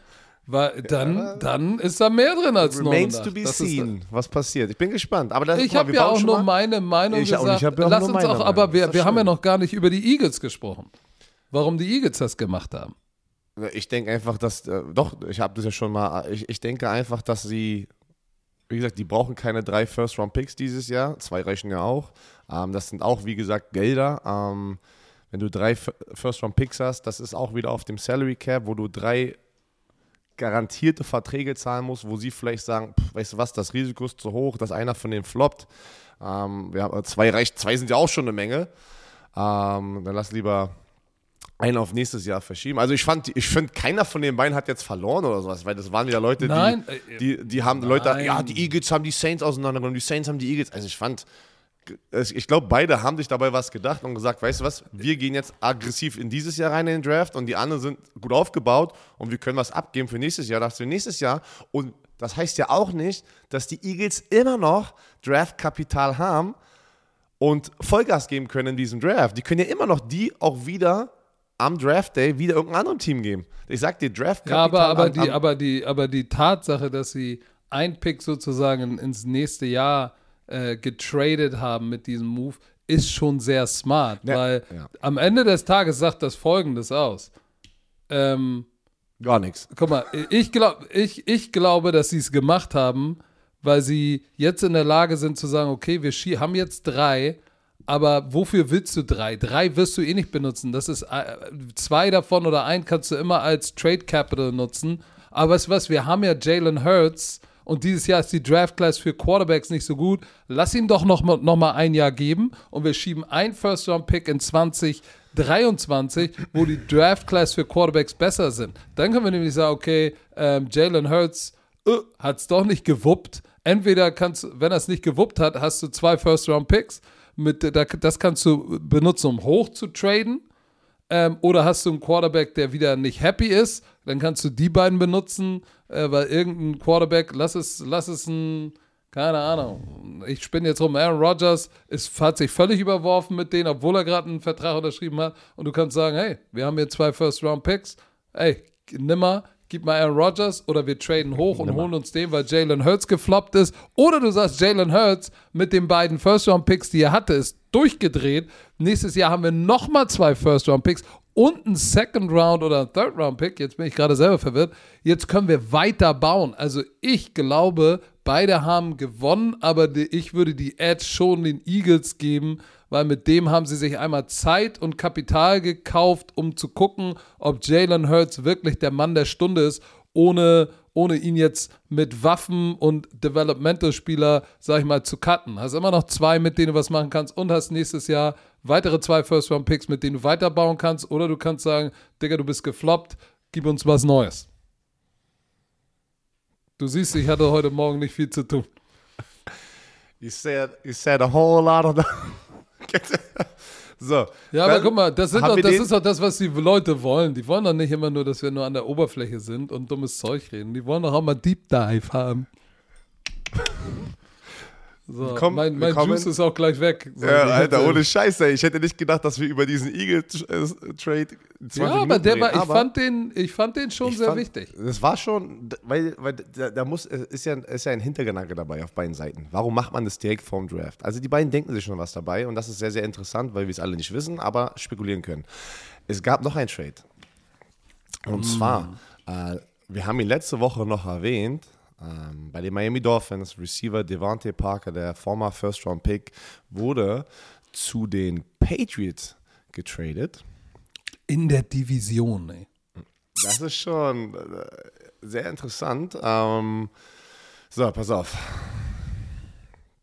weil dann, ja, dann ist da mehr drin als
Remains to be das seen, was passiert. Ich bin gespannt. Aber das,
ich habe ja auch nur meine Meinung ich gesagt. Auch, Lass uns auch, aber wir, wir haben ja noch gar nicht über die Eagles gesprochen. Warum die Eagles das gemacht haben.
Ich denke einfach, dass, äh, doch, ich habe das ja schon mal, ich, ich denke einfach, dass sie, wie gesagt, die brauchen keine drei First-Round-Picks dieses Jahr. Zwei reichen ja auch. Ähm, das sind auch, wie gesagt, Gelder. Ähm, wenn du drei First-Round-Picks hast, das ist auch wieder auf dem Salary Cap, wo du drei garantierte Verträge zahlen musst, wo sie vielleicht sagen, pff, weißt du was, das Risiko ist zu hoch, dass einer von denen floppt. Ähm, wir haben, zwei reicht, zwei sind ja auch schon eine Menge. Ähm, dann lass lieber einen auf nächstes Jahr verschieben. Also ich fand, ich finde, keiner von den beiden hat jetzt verloren oder sowas, weil das waren ja Leute, die, die, die haben Nein. Leute, ja, die Eagles haben die Saints auseinandergenommen, die Saints haben die Eagles. Also ich fand, ich glaube, beide haben sich dabei was gedacht und gesagt, weißt du was, wir gehen jetzt aggressiv in dieses Jahr rein in den Draft und die anderen sind gut aufgebaut und wir können was abgeben für nächstes Jahr, das wir nächstes Jahr und das heißt ja auch nicht, dass die Eagles immer noch Draftkapital haben und Vollgas geben können in diesem Draft. Die können ja immer noch die auch wieder am Draft Day wieder irgendeinem anderen Team geben. Ich sag dir, Draftkapital.
Ja, aber, aber, am, die, aber, die, aber die Tatsache, dass sie ein Pick sozusagen ins nächste Jahr äh, getradet haben mit diesem Move, ist schon sehr smart, ja, weil ja. am Ende des Tages sagt das Folgendes aus. Ähm,
Gar nichts.
Guck mal, ich, glaub, ich, ich glaube, dass sie es gemacht haben, weil sie jetzt in der Lage sind zu sagen, okay, wir haben jetzt drei, aber wofür willst du drei? Drei wirst du eh nicht benutzen. Das ist äh, zwei davon oder ein kannst du immer als Trade Capital nutzen. Aber weißt du was, wir haben ja Jalen Hurts, und dieses Jahr ist die Draft Class für Quarterbacks nicht so gut. Lass ihm doch noch, noch mal ein Jahr geben und wir schieben ein First-Round-Pick in 2023, wo die Draft Class für Quarterbacks besser sind. Dann können wir nämlich sagen, okay, ähm, Jalen Hurts uh, hat es doch nicht gewuppt. Entweder kannst, wenn er es nicht gewuppt hat, hast du zwei First-Round-Picks. das kannst du benutzen, um hoch zu traden. Ähm, oder hast du einen Quarterback, der wieder nicht happy ist, dann kannst du die beiden benutzen äh, weil irgendein Quarterback, lass es, lass es ein, keine Ahnung, ich spinne jetzt rum, Aaron Rodgers ist, hat sich völlig überworfen mit denen, obwohl er gerade einen Vertrag unterschrieben hat und du kannst sagen, hey, wir haben hier zwei First-Round-Picks, ey, nimm mal, gib mal Aaron Rodgers oder wir traden hoch und holen uns den, weil Jalen Hurts gefloppt ist. Oder du sagst, Jalen Hurts mit den beiden First-Round-Picks, die er hatte, ist durchgedreht. Nächstes Jahr haben wir nochmal zwei First-Round-Picks und ein Second Round oder Third Round Pick. Jetzt bin ich gerade selber verwirrt. Jetzt können wir weiter bauen. Also ich glaube, beide haben gewonnen, aber ich würde die Edge schon den Eagles geben, weil mit dem haben sie sich einmal Zeit und Kapital gekauft, um zu gucken, ob Jalen Hurts wirklich der Mann der Stunde ist, ohne, ohne ihn jetzt mit Waffen und Developmental-Spieler, sag ich mal, zu cutten. Hast immer noch zwei, mit denen du was machen kannst und hast nächstes Jahr weitere zwei First-Round-Picks, mit denen du weiterbauen kannst. Oder du kannst sagen, Digga, du bist gefloppt, gib uns was Neues. Du siehst, ich hatte heute Morgen nicht viel zu tun.
You said, you said a whole lot of So.
Ja, aber guck mal, das, doch, das ist doch das, was die Leute wollen. Die wollen doch nicht immer nur, dass wir nur an der Oberfläche sind und dummes Zeug reden. Die wollen doch auch mal Deep Dive haben. So, komm, mein mein Juice ist auch gleich weg.
So, ja, Alter, ohne Scheiße. Ich hätte nicht gedacht, dass wir über diesen Eagle-Trade
Ja, aber der war, ich, fand den, ich fand den schon sehr fand, wichtig.
Das war schon, weil, weil da, da, muss, ist, ja, ist ja ein Hintergedanke dabei auf beiden Seiten. Warum macht man das direkt vorm Draft? Also die beiden denken sich schon was dabei und das ist sehr, sehr interessant, weil wir es alle nicht wissen, aber spekulieren können. Es gab noch einen Trade. Und mm. zwar, äh, wir haben ihn letzte Woche noch erwähnt, ähm, bei den Miami Dolphins, Receiver Devante Parker, der former First-Round-Pick, wurde zu den Patriots getradet.
In der Division, ey.
Das ist schon äh, sehr interessant. Ähm, so, pass auf.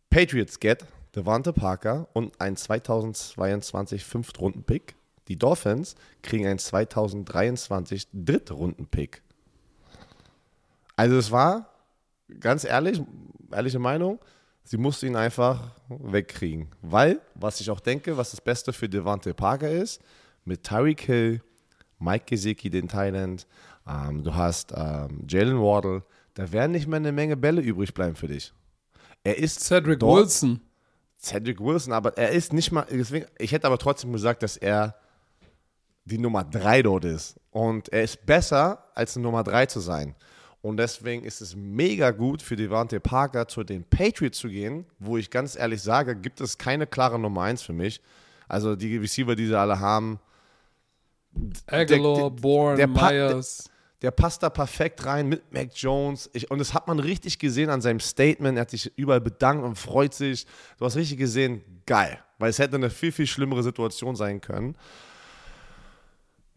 Patriots get Devante Parker und ein 2022 Fünftrunden-Pick. Die Dolphins kriegen einen 2023 Drittrunden-Pick. Also es war, ganz ehrlich, ehrliche Meinung, sie musste ihn einfach wegkriegen. Weil, was ich auch denke, was das Beste für Devante Parker ist, mit Tyreek Hill, Mike Gesicki, den Thailand, ähm, du hast ähm, Jalen Wardle, da werden nicht mehr eine Menge Bälle übrig bleiben für dich. Er ist
Cedric dort, Wilson.
Cedric Wilson, aber er ist nicht mal, deswegen, ich hätte aber trotzdem gesagt, dass er die Nummer 3 dort ist. Und er ist besser, als eine Nummer 3 zu sein. Und deswegen ist es mega gut für Devante Parker zu den Patriots zu gehen, wo ich ganz ehrlich sage, gibt es keine klare Nummer 1 für mich. Also die Receiver, die sie alle haben.
Aguilar, Bourne, Myers.
Der, der, passt da perfekt rein mit Mac Jones. Ich, und das hat man richtig gesehen an seinem Statement. Er hat sich überall bedankt und freut sich. Du hast richtig gesehen, geil. Weil es hätte eine viel, viel schlimmere Situation sein können.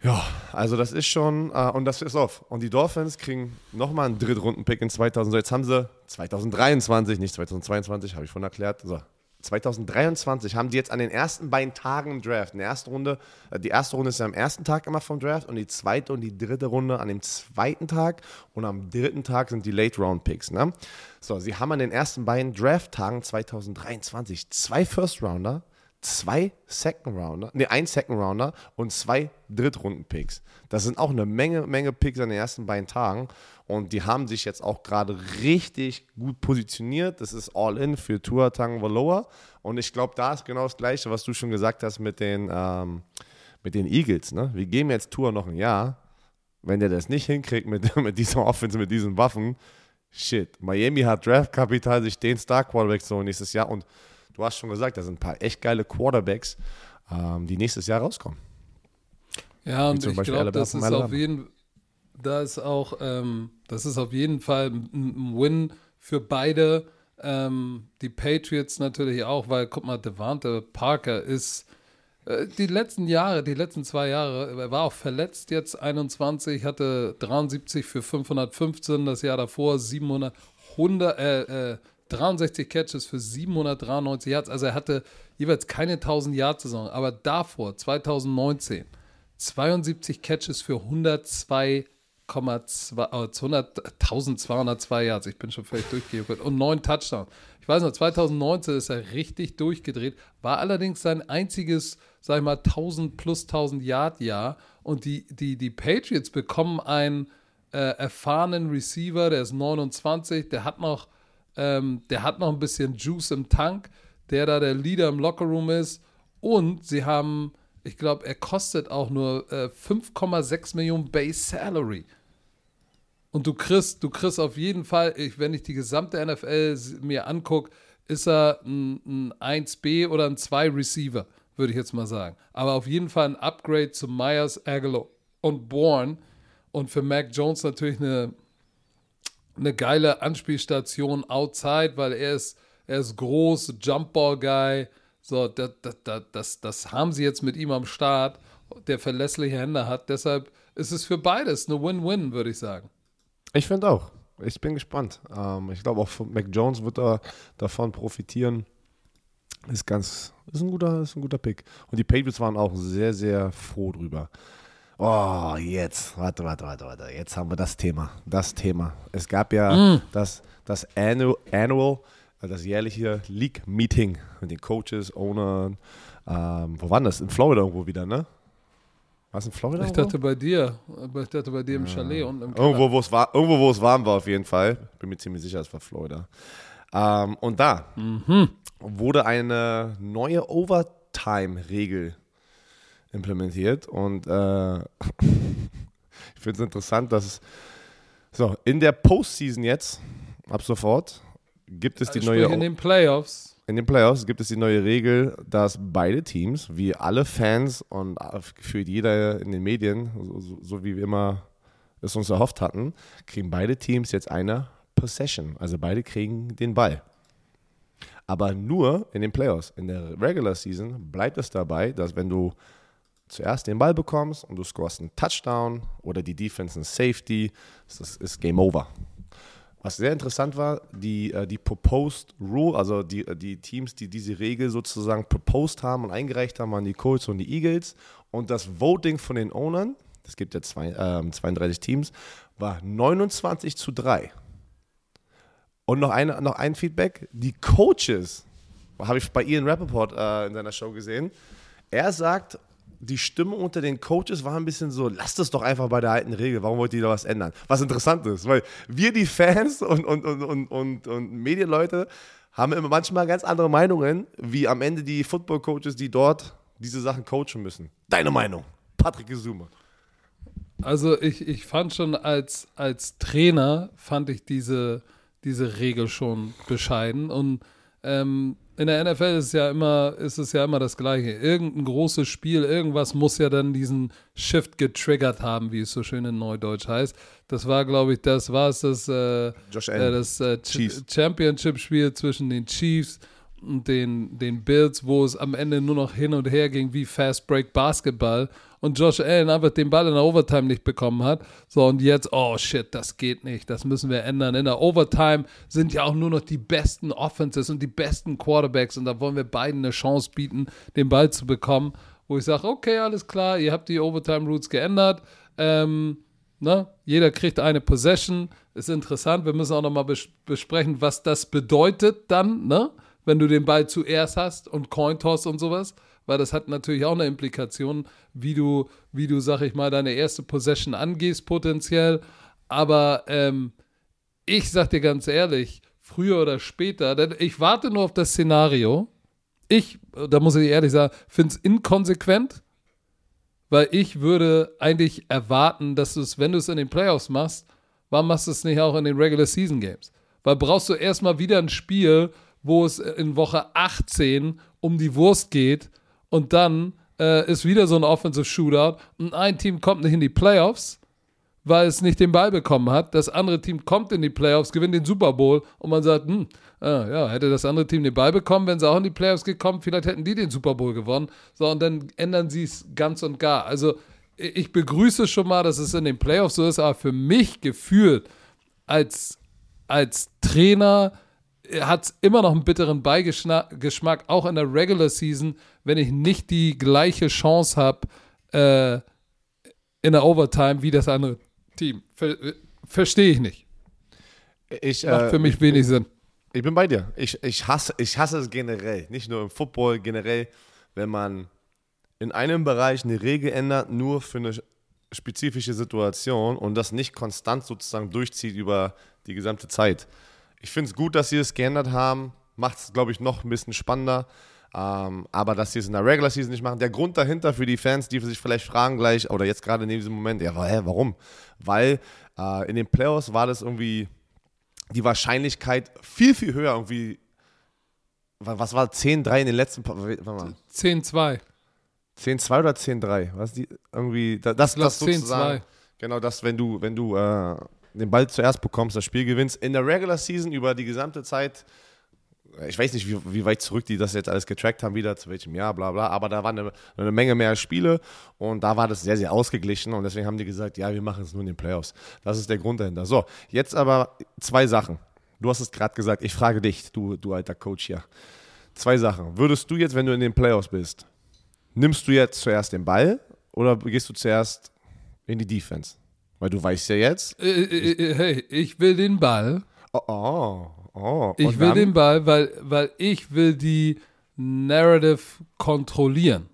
Ja, also das ist schon, äh, und das ist auf. Und die Dolphins kriegen nochmal einen Drittrunden-Pick in 2000. So, jetzt haben sie 2023, nicht 2022, habe ich schon erklärt. So, 2023 haben die jetzt an den ersten beiden Tagen im Draft, in der ersten Runde, äh, die erste Runde ist ja am ersten Tag immer vom Draft und die zweite und die dritte Runde an dem zweiten Tag und am dritten Tag sind die Late-Round-Picks. Ne? So, sie haben an den ersten beiden Draft-Tagen 2023 zwei First-Rounder, zwei Second Rounder, ne, ein Second Rounder und zwei Drittrunden-Picks. Das sind auch eine Menge, Menge Picks an den ersten beiden Tagen. Und die haben sich jetzt auch gerade richtig gut positioniert. Das ist All-In für Tua Tagovailoa. Und ich glaube, da ist genau das Gleiche, was du schon gesagt hast mit den, ähm, mit den Eagles. Ne? Wir geben jetzt Tua noch ein Jahr. Wenn der das nicht hinkriegt mit, mit dieser Offense, mit diesen Waffen, shit. Miami hat Draftkapital, sich den Star-Quarterback so nächstes Jahr und du hast schon gesagt, da sind ein paar echt geile Quarterbacks, ähm, die nächstes Jahr rauskommen.
Ja, und ich glaube, das ist auf jeden da ist auch, ähm, das ist auf jeden Fall ein Win für beide. Ähm, die Patriots natürlich auch, weil, guck mal, Devante Parker ist äh, die letzten Jahre, die letzten zwei Jahre, er war auch verletzt jetzt, 21, hatte 73 für 515, das Jahr davor 700, 100, äh, äh, 63 Catches für 793 Yards. Also er hatte jeweils keine 1000 Yard Saison. Aber davor, 2019, 72 Catches für 102 1202 Yards. Ich bin schon völlig durchgejuckelt. Und neun Touchdowns. Ich weiß noch, 2019 ist er richtig durchgedreht. War allerdings sein einziges, sag ich mal, 1000 plus 1000 Yard Jahr. Und die, die, die Patriots bekommen einen äh, erfahrenen Receiver, der ist 29, der hat noch ähm, der hat noch ein bisschen Juice im Tank, der da der Leader im Lockerroom ist. Und sie haben, ich glaube, er kostet auch nur äh, 5,6 Millionen Base Salary. Und du kriegst, du kriegst auf jeden Fall, ich, wenn ich die gesamte NFL mir angucke, ist er ein, ein 1B oder ein 2 Receiver, würde ich jetzt mal sagen. Aber auf jeden Fall ein Upgrade zu Myers, Aguilar und Bourne. Und für Mac Jones natürlich eine eine geile Anspielstation outside, weil er ist, er ist groß, Jumpball-Guy. So, das, das, das, das haben sie jetzt mit ihm am Start, der verlässliche Hände hat. Deshalb ist es für beides eine Win-Win, würde ich sagen.
Ich finde auch. Ich bin gespannt. Ähm, ich glaube auch Mac Jones wird da davon profitieren. Ist ganz, ist ein guter, ist ein guter Pick. Und die Patriots waren auch sehr, sehr froh drüber. Oh, jetzt, warte, warte, warte, warte. Jetzt haben wir das Thema. Das Thema. Es gab ja mm. das, das Annual, Annual, das jährliche League-Meeting mit den Coaches, Ownern. Ähm, wo war das? In Florida irgendwo wieder, ne? Was in Florida?
Ich dachte bei dir. Ich dachte bei dir im Chalet und im
Keller. Irgendwo, wo es war, irgendwo, wo es warm war, auf jeden Fall. Bin mir ziemlich sicher, es war Florida. Ähm, und da mhm. wurde eine neue Overtime-Regel implementiert. Und äh, ich finde es interessant, dass es so in der Postseason jetzt, ab sofort, gibt es die also neue.
In den Playoffs.
In den Playoffs gibt es die neue Regel, dass beide Teams, wie alle Fans und für jeder in den Medien, so, so wie wir immer es uns erhofft hatten, kriegen beide Teams jetzt eine Possession. Also beide kriegen den Ball. Aber nur in den Playoffs. In der Regular Season bleibt es dabei, dass wenn du zuerst den Ball bekommst und du scorest einen Touchdown oder die Defense einen Safety, das ist Game Over. Was sehr interessant war, die, äh, die Proposed Rule, also die, äh, die Teams, die diese Regel sozusagen proposed haben und eingereicht haben, waren die Colts und die Eagles. Und das Voting von den Ownern, es gibt ja zwei, äh, 32 Teams, war 29 zu 3. Und noch, eine, noch ein Feedback, die Coaches, habe ich bei Ian Rappaport äh, in seiner Show gesehen, er sagt, die Stimmung unter den Coaches war ein bisschen so, lasst es doch einfach bei der alten Regel, warum wollt ihr da was ändern? Was interessant ist, weil wir die Fans und, und, und, und, und, und Medienleute haben immer manchmal ganz andere Meinungen, wie am Ende die Football-Coaches, die dort diese Sachen coachen müssen. Deine Meinung, Patrick Gesuma.
Also ich, ich fand schon als, als Trainer, fand ich diese, diese Regel schon bescheiden und ähm, in der NFL ist es ja immer, ist es ja immer das Gleiche. Irgendein großes Spiel, irgendwas muss ja dann diesen Shift getriggert haben, wie es so schön in Neudeutsch heißt. Das war, glaube ich, das war es das, äh, äh, das äh, Championship-Spiel zwischen den Chiefs und den, den Bills, wo es am Ende nur noch hin und her ging wie Fast Break Basketball und Josh Allen einfach den Ball in der Overtime nicht bekommen hat. So, und jetzt, oh shit, das geht nicht, das müssen wir ändern. In der Overtime sind ja auch nur noch die besten Offenses und die besten Quarterbacks und da wollen wir beiden eine Chance bieten, den Ball zu bekommen, wo ich sage, okay, alles klar, ihr habt die Overtime-Routes geändert, ähm, ne? jeder kriegt eine Possession, ist interessant, wir müssen auch nochmal bes besprechen, was das bedeutet dann, ne? wenn du den Ball zuerst hast und Cointoss und sowas weil das hat natürlich auch eine Implikation, wie du, wie du, sag ich mal, deine erste Possession angehst potenziell. Aber ähm, ich sag dir ganz ehrlich, früher oder später, denn ich warte nur auf das Szenario. Ich, da muss ich ehrlich sagen, finde es inkonsequent, weil ich würde eigentlich erwarten, dass du es, wenn du es in den Playoffs machst, warum machst du es nicht auch in den Regular Season Games? Weil brauchst du erstmal wieder ein Spiel, wo es in Woche 18 um die Wurst geht und dann äh, ist wieder so ein Offensive Shootout und ein Team kommt nicht in die Playoffs, weil es nicht den Ball bekommen hat. Das andere Team kommt in die Playoffs, gewinnt den Super Bowl und man sagt, hm, ah, ja, hätte das andere Team den Ball bekommen, wenn sie auch in die Playoffs gekommen, vielleicht hätten die den Super Bowl gewonnen. So, und dann ändern sie es ganz und gar. Also ich begrüße schon mal, dass es in den Playoffs so ist, aber für mich gefühlt als, als Trainer hat es immer noch einen bitteren Beigeschmack, auch in der Regular Season, wenn ich nicht die gleiche Chance habe äh, in der Overtime wie das andere Team. Ver Verstehe ich nicht.
Ich,
Macht
äh,
für mich
ich,
wenig Sinn.
Ich bin bei dir. Ich, ich, hasse, ich hasse es generell. Nicht nur im Football, generell, wenn man in einem Bereich eine Regel ändert, nur für eine spezifische Situation und das nicht konstant sozusagen durchzieht über die gesamte Zeit. Ich finde es gut, dass sie es geändert haben. Macht es, glaube ich, noch ein bisschen spannender. Ähm, aber dass sie es in der Regular Season nicht machen. Der Grund dahinter für die Fans, die sich vielleicht fragen gleich, oder jetzt gerade in diesem Moment, ja, hä, warum? Weil äh, in den Playoffs war das irgendwie die Wahrscheinlichkeit viel, viel höher. Irgendwie, was war 10-3 in den letzten.
10-2.
10-2 oder 10-3? Was die irgendwie. Das, das
sozusagen. 10-2.
Genau, das, wenn du, wenn du äh, den Ball zuerst bekommst, das Spiel gewinnst. In der Regular Season über die gesamte Zeit, ich weiß nicht, wie, wie weit zurück die das jetzt alles getrackt haben, wieder zu welchem Jahr, bla bla, aber da waren eine, eine, Menge mehr Spiele und da war das sehr, sehr ausgeglichen und deswegen haben die gesagt, ja, wir machen es nur in den Playoffs. Das ist der Grund dahinter. So, jetzt aber zwei Sachen. Du hast es gerade gesagt, ich frage dich, du, du alter Coach hier. Zwei Sachen. Würdest du jetzt, wenn du in den Playoffs bist, nimmst du jetzt zuerst den Ball oder gehst du zuerst in die Defense? Weil du weißt ja jetzt.
Äh, äh, äh, hey, ich will den Ball.
Oh, oh, oh.
Ich will den Ball, weil, weil ich will die Narrative kontrollieren.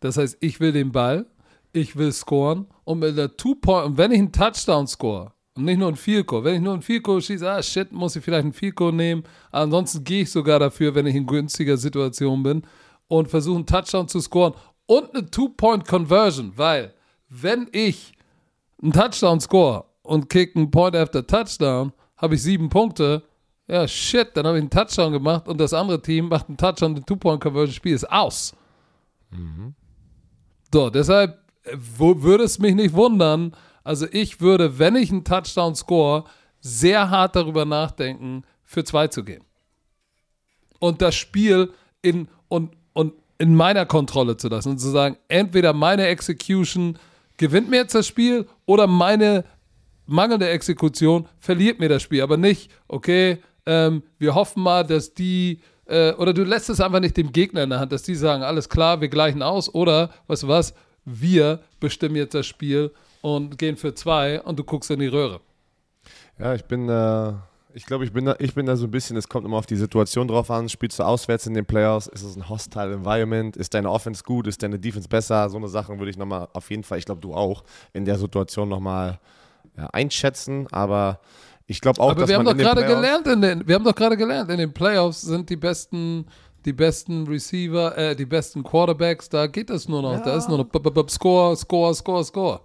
Das heißt, ich will den Ball, ich will scoren und mit der Two-Point, und wenn ich einen Touchdown score, und nicht nur ein Field Goal, wenn ich nur ein Field Goal schieße, ah shit, muss ich vielleicht ein Field Goal nehmen. Ansonsten gehe ich sogar dafür, wenn ich in günstiger Situation bin und versuche einen Touchdown zu scoren und eine Two-Point-Conversion, weil wenn ich einen Touchdown score und kick einen Point after Touchdown, habe ich sieben Punkte. Ja, shit, dann habe ich einen Touchdown gemacht und das andere Team macht einen Touchdown, den Two-Point-Conversion, Spiel ist aus. Mhm. So, deshalb äh, würde es mich nicht wundern. Also ich würde, wenn ich einen Touchdown score, sehr hart darüber nachdenken, für zwei zu gehen. Und das Spiel in, und, und in meiner Kontrolle zu lassen und zu sagen, entweder meine Execution gewinnt mir jetzt das Spiel oder meine mangelnde Exekution verliert mir das Spiel. Aber nicht, okay, ähm, wir hoffen mal, dass die, äh, oder du lässt es einfach nicht dem Gegner in der Hand, dass die sagen, alles klar, wir gleichen aus. Oder, du was, wir bestimmen jetzt das Spiel und gehen für zwei und du guckst in die Röhre.
Ja, ich bin, äh, ich glaube, ich bin da, ich bin da so ein bisschen, es kommt immer auf die Situation drauf an. Spielst du auswärts in den Playoffs? Ist es ein hostile Environment? Ist deine Offense gut? Ist deine Defense besser? So eine Sachen würde ich nochmal auf jeden Fall, ich glaube, du auch, in der Situation nochmal ja, einschätzen. Aber ich glaube auch,
Aber
dass
wir haben
man
doch
in den
gerade
Playoffs-
gelernt, in den, wir haben doch gerade gelernt, in den Playoffs sind die besten, die besten Receiver, äh, die besten Quarterbacks, da geht es nur noch, da ist nur noch b -b -b Score, Score, Score, Score.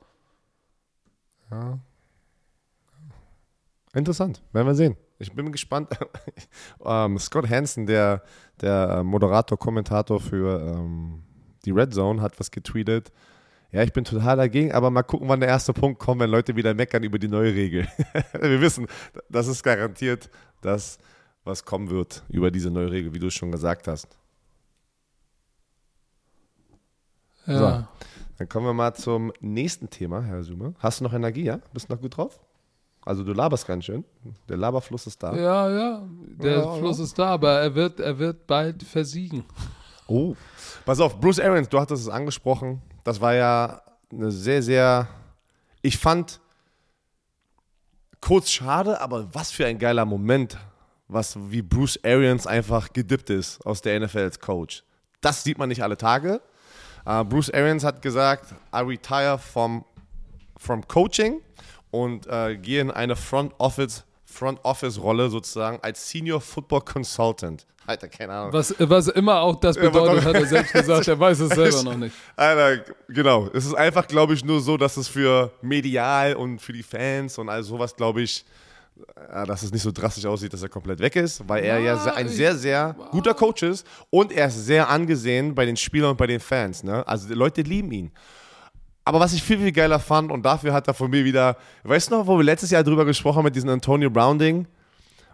Interessant, werden wir sehen. Ich bin gespannt. ähm, Scott Hansen, der, der Moderator, Kommentator für ähm, die Red Zone, hat was getweetet. Ja, ich bin total dagegen, aber mal gucken, wann der erste Punkt kommt, wenn Leute wieder meckern über die neue Regel. wir wissen, das ist garantiert das, was kommen wird über diese neue Regel, wie du es schon gesagt hast.
Ja.
Dann kommen wir mal zum nächsten Thema, Herr Sume. Hast du noch Energie, ja? Bist du noch gut drauf? Also du laberst ganz schön. Der Laberfluss ist da.
Ja, ja, der
Ja,
Fluss
ja.
ist da, aber er wird, er wird bald versiegen.
Oh. Pass auf, Bruce Arians, du hattest es angesprochen. Das war ja eine sehr, sehr. Ich fand kurz schade, aber was für ein geiler Moment, was wie Bruce Arians einfach gedippt ist aus der NFL als Coach. Das sieht man nicht alle Tage. Äh, Bruce Arians hat gesagt, I retire from, from coaching und äh, gehe in eine Front Office Front Office Rolle sozusagen als Senior Football Consultant. Alter, keine Ahnung.
Was, was immer auch das bedeutet, hat er selbst gesagt, er weiß es selber noch nicht.
Alter, genau. Es ist einfach, glaube ich, nur so, dass es für medial und für die Fans und all sowas, glaube ich, äh, dass es nicht so drastisch aussieht, dass er komplett weg ist, weil er ja ein sehr, sehr guter Coach ist und er ist sehr angesehen bei den Spielern und bei den Fans. Ne? Also die Leute lieben ihn. Aber was ich viel, viel geiler fand und dafür hat er von mir wieder, weißt du noch, wo wir letztes Jahr drüber gesprochen haben mit diesem Antonio Brown Ding?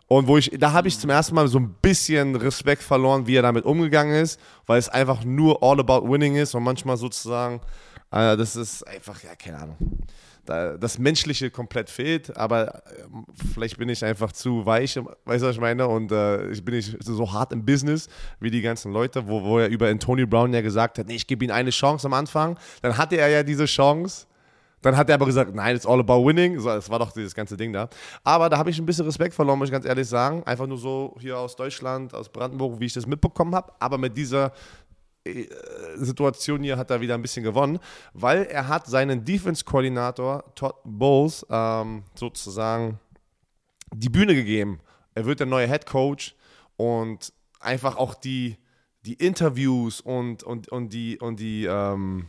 Und wo ich, da habe ich zum ersten Mal so ein bisschen Respekt verloren, wie er damit umgegangen ist, weil es einfach nur all about winning ist und manchmal sozusagen, äh, das ist einfach, ja, keine Ahnung. Da, das Menschliche komplett fehlt, aber äh, vielleicht bin ich einfach zu weich, weißt du, was ich meine? Und äh, ich bin nicht so hart im Business wie die ganzen Leute, wo, wo er über Antonio Brown ja gesagt hat, nee, ich gebe ihm eine Chance am Anfang. Dann hatte er ja diese Chance. Dann hat er aber gesagt, nein, it's all about winning. So, das war doch dieses ganze Ding da. Aber da habe ich ein bisschen Respekt verloren, muss ich ganz ehrlich sagen. Einfach nur so hier aus Deutschland, aus Brandenburg, wie ich das mitbekommen habe. Aber mit dieser Situation hier hat er wieder ein bisschen gewonnen, weil er hat seinen Defense-Koordinator Todd Bowles ähm, sozusagen die Bühne gegeben. Er wird der neue Head Coach und einfach auch die, die Interviews und, und, und die, und die, ähm,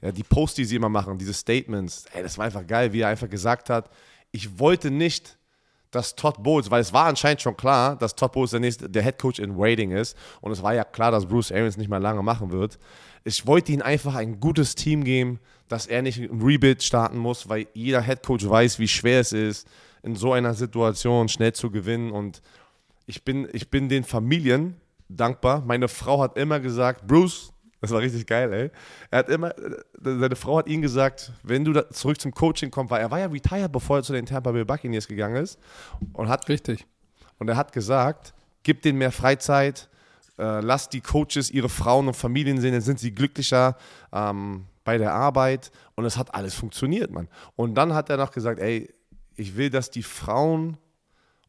ja, die Posts, die sie immer machen, diese Statements, ey, das war einfach geil, wie er einfach gesagt hat, ich wollte nicht, dass Todd Bowles, weil es war anscheinend schon klar, dass Todd Bowles der, nächste, der Head Coach in Waiting ist und es war ja klar, dass Bruce Arians nicht mehr lange machen wird. Ich wollte ihm einfach ein gutes Team geben, dass er nicht ein Rebuild starten muss, weil jeder Head Coach weiß, wie schwer es ist, in so einer Situation schnell zu gewinnen und ich bin, ich bin den Familien dankbar. Meine Frau hat immer gesagt, Bruce, das war richtig geil, ey. Er hat immer, seine Frau hat ihm gesagt, wenn du zurück zum Coaching kommst, weil er war ja retired, bevor er zu den Tampa Bay Buccaneers gegangen ist und hat
Richtig.
und er hat gesagt, gib denen mehr Freizeit, äh, lass die Coaches ihre Frauen und Familien sehen, dann sind sie glücklicher ähm, bei der Arbeit und es hat alles funktioniert, Mann. Und dann hat er noch gesagt, ey, ich will, dass die Frauen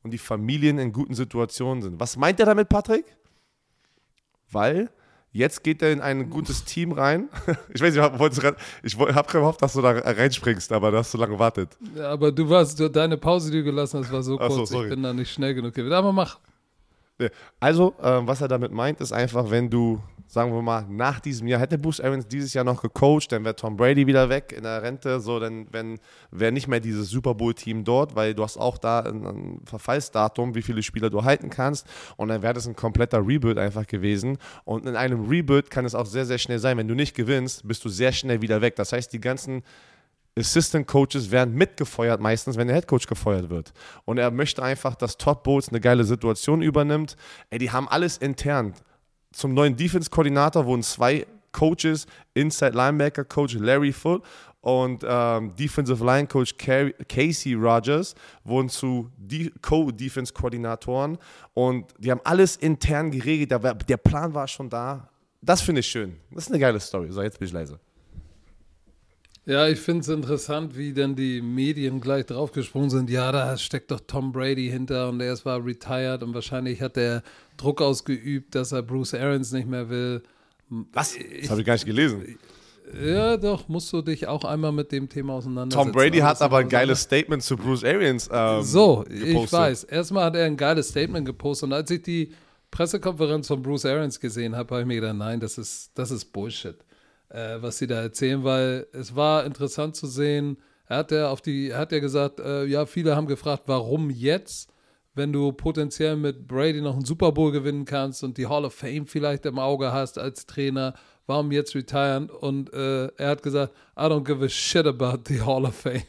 und die Familien in guten Situationen sind. Was meint er damit, Patrick? Weil jetzt geht er in ein gutes Team rein. Ich weiß nicht, ich habe ich hab gehofft, dass du da reinspringst, aber da hast du lange gewartet.
Ja, aber du warst, du, deine Pause, die du gelassen hast, war so
Ach so,
kurz,
sorry.
ich bin da nicht schnell genug. Aber mach.
Also, ähm, was er damit meint, ist einfach, wenn du, sagen wir mal, nach diesem Jahr, hätte Bruce Arians dieses Jahr noch gecoacht, dann wäre Tom Brady wieder weg in der Rente, so, dann wäre nicht mehr dieses Super Bowl-Team dort, weil du hast auch da ein, ein Verfallsdatum, wie viele Spieler du halten kannst und dann wäre das ein kompletter Rebuild einfach gewesen und in einem Rebuild kann es auch sehr, sehr schnell sein, wenn du nicht gewinnst, bist du sehr schnell wieder weg. Das heißt, die ganzen Assistant Coaches werden mitgefeuert meistens, wenn der Head Coach gefeuert wird. Und er möchte einfach, dass Todd Bowles eine geile Situation übernimmt. Ey, die haben alles intern. Zum neuen Defense-Koordinator wurden zwei Coaches, Inside Linebacker Coach Larry Foote und ähm, Defensive Line Coach Casey Rogers wurden zu Co-Defense-Koordinatoren und die haben alles intern geregelt. Der Plan war schon da. Das finde ich schön. Das ist eine geile Story. So, jetzt bin ich leise.
Ja, ich finde es interessant, wie dann die Medien gleich draufgesprungen sind. Ja, da steckt doch Tom Brady hinter und er war retired und wahrscheinlich hat er Druck ausgeübt, dass er Bruce Arians nicht mehr will.
Was? Das habe ich gar nicht gelesen.
Ja, doch, musst du dich auch einmal mit dem Thema auseinandersetzen.
Tom Brady hat aber ein geiles Statement zu Bruce Arians ähm,
So, gepostet. ich weiß. Erstmal hat er ein geiles Statement gepostet und als ich die Pressekonferenz von Bruce Arians gesehen habe, habe ich mir gedacht, nein, das ist, das ist Bullshit, äh, was sie da erzählen, weil es war interessant zu sehen, er hat ja auf die, hat ja gesagt, äh, ja, viele haben gefragt, warum jetzt, wenn du potenziell mit Brady noch einen Super Bowl gewinnen kannst und die Hall of Fame vielleicht im Auge hast als Trainer warum jetzt retiren? Und äh, er hat gesagt, I don't give a shit about the Hall of Fame.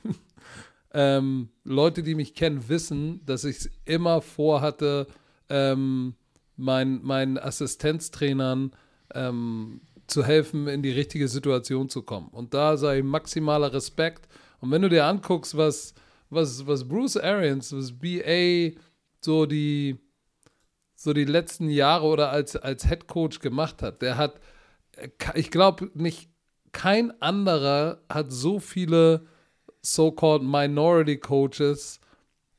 ähm, Leute, die mich kennen, wissen, dass ich immer vorhatte, ähm, meinen mein Assistenztrainern ähm, zu helfen, in die richtige Situation zu kommen. Und da sei maximaler Respekt. Und wenn du dir anguckst, was, was, was Bruce Arians, was BA so die, so die letzten Jahre oder als, als Head Coach gemacht hat, der hat ich glaube nicht, kein anderer hat so viele so-called Minority Coaches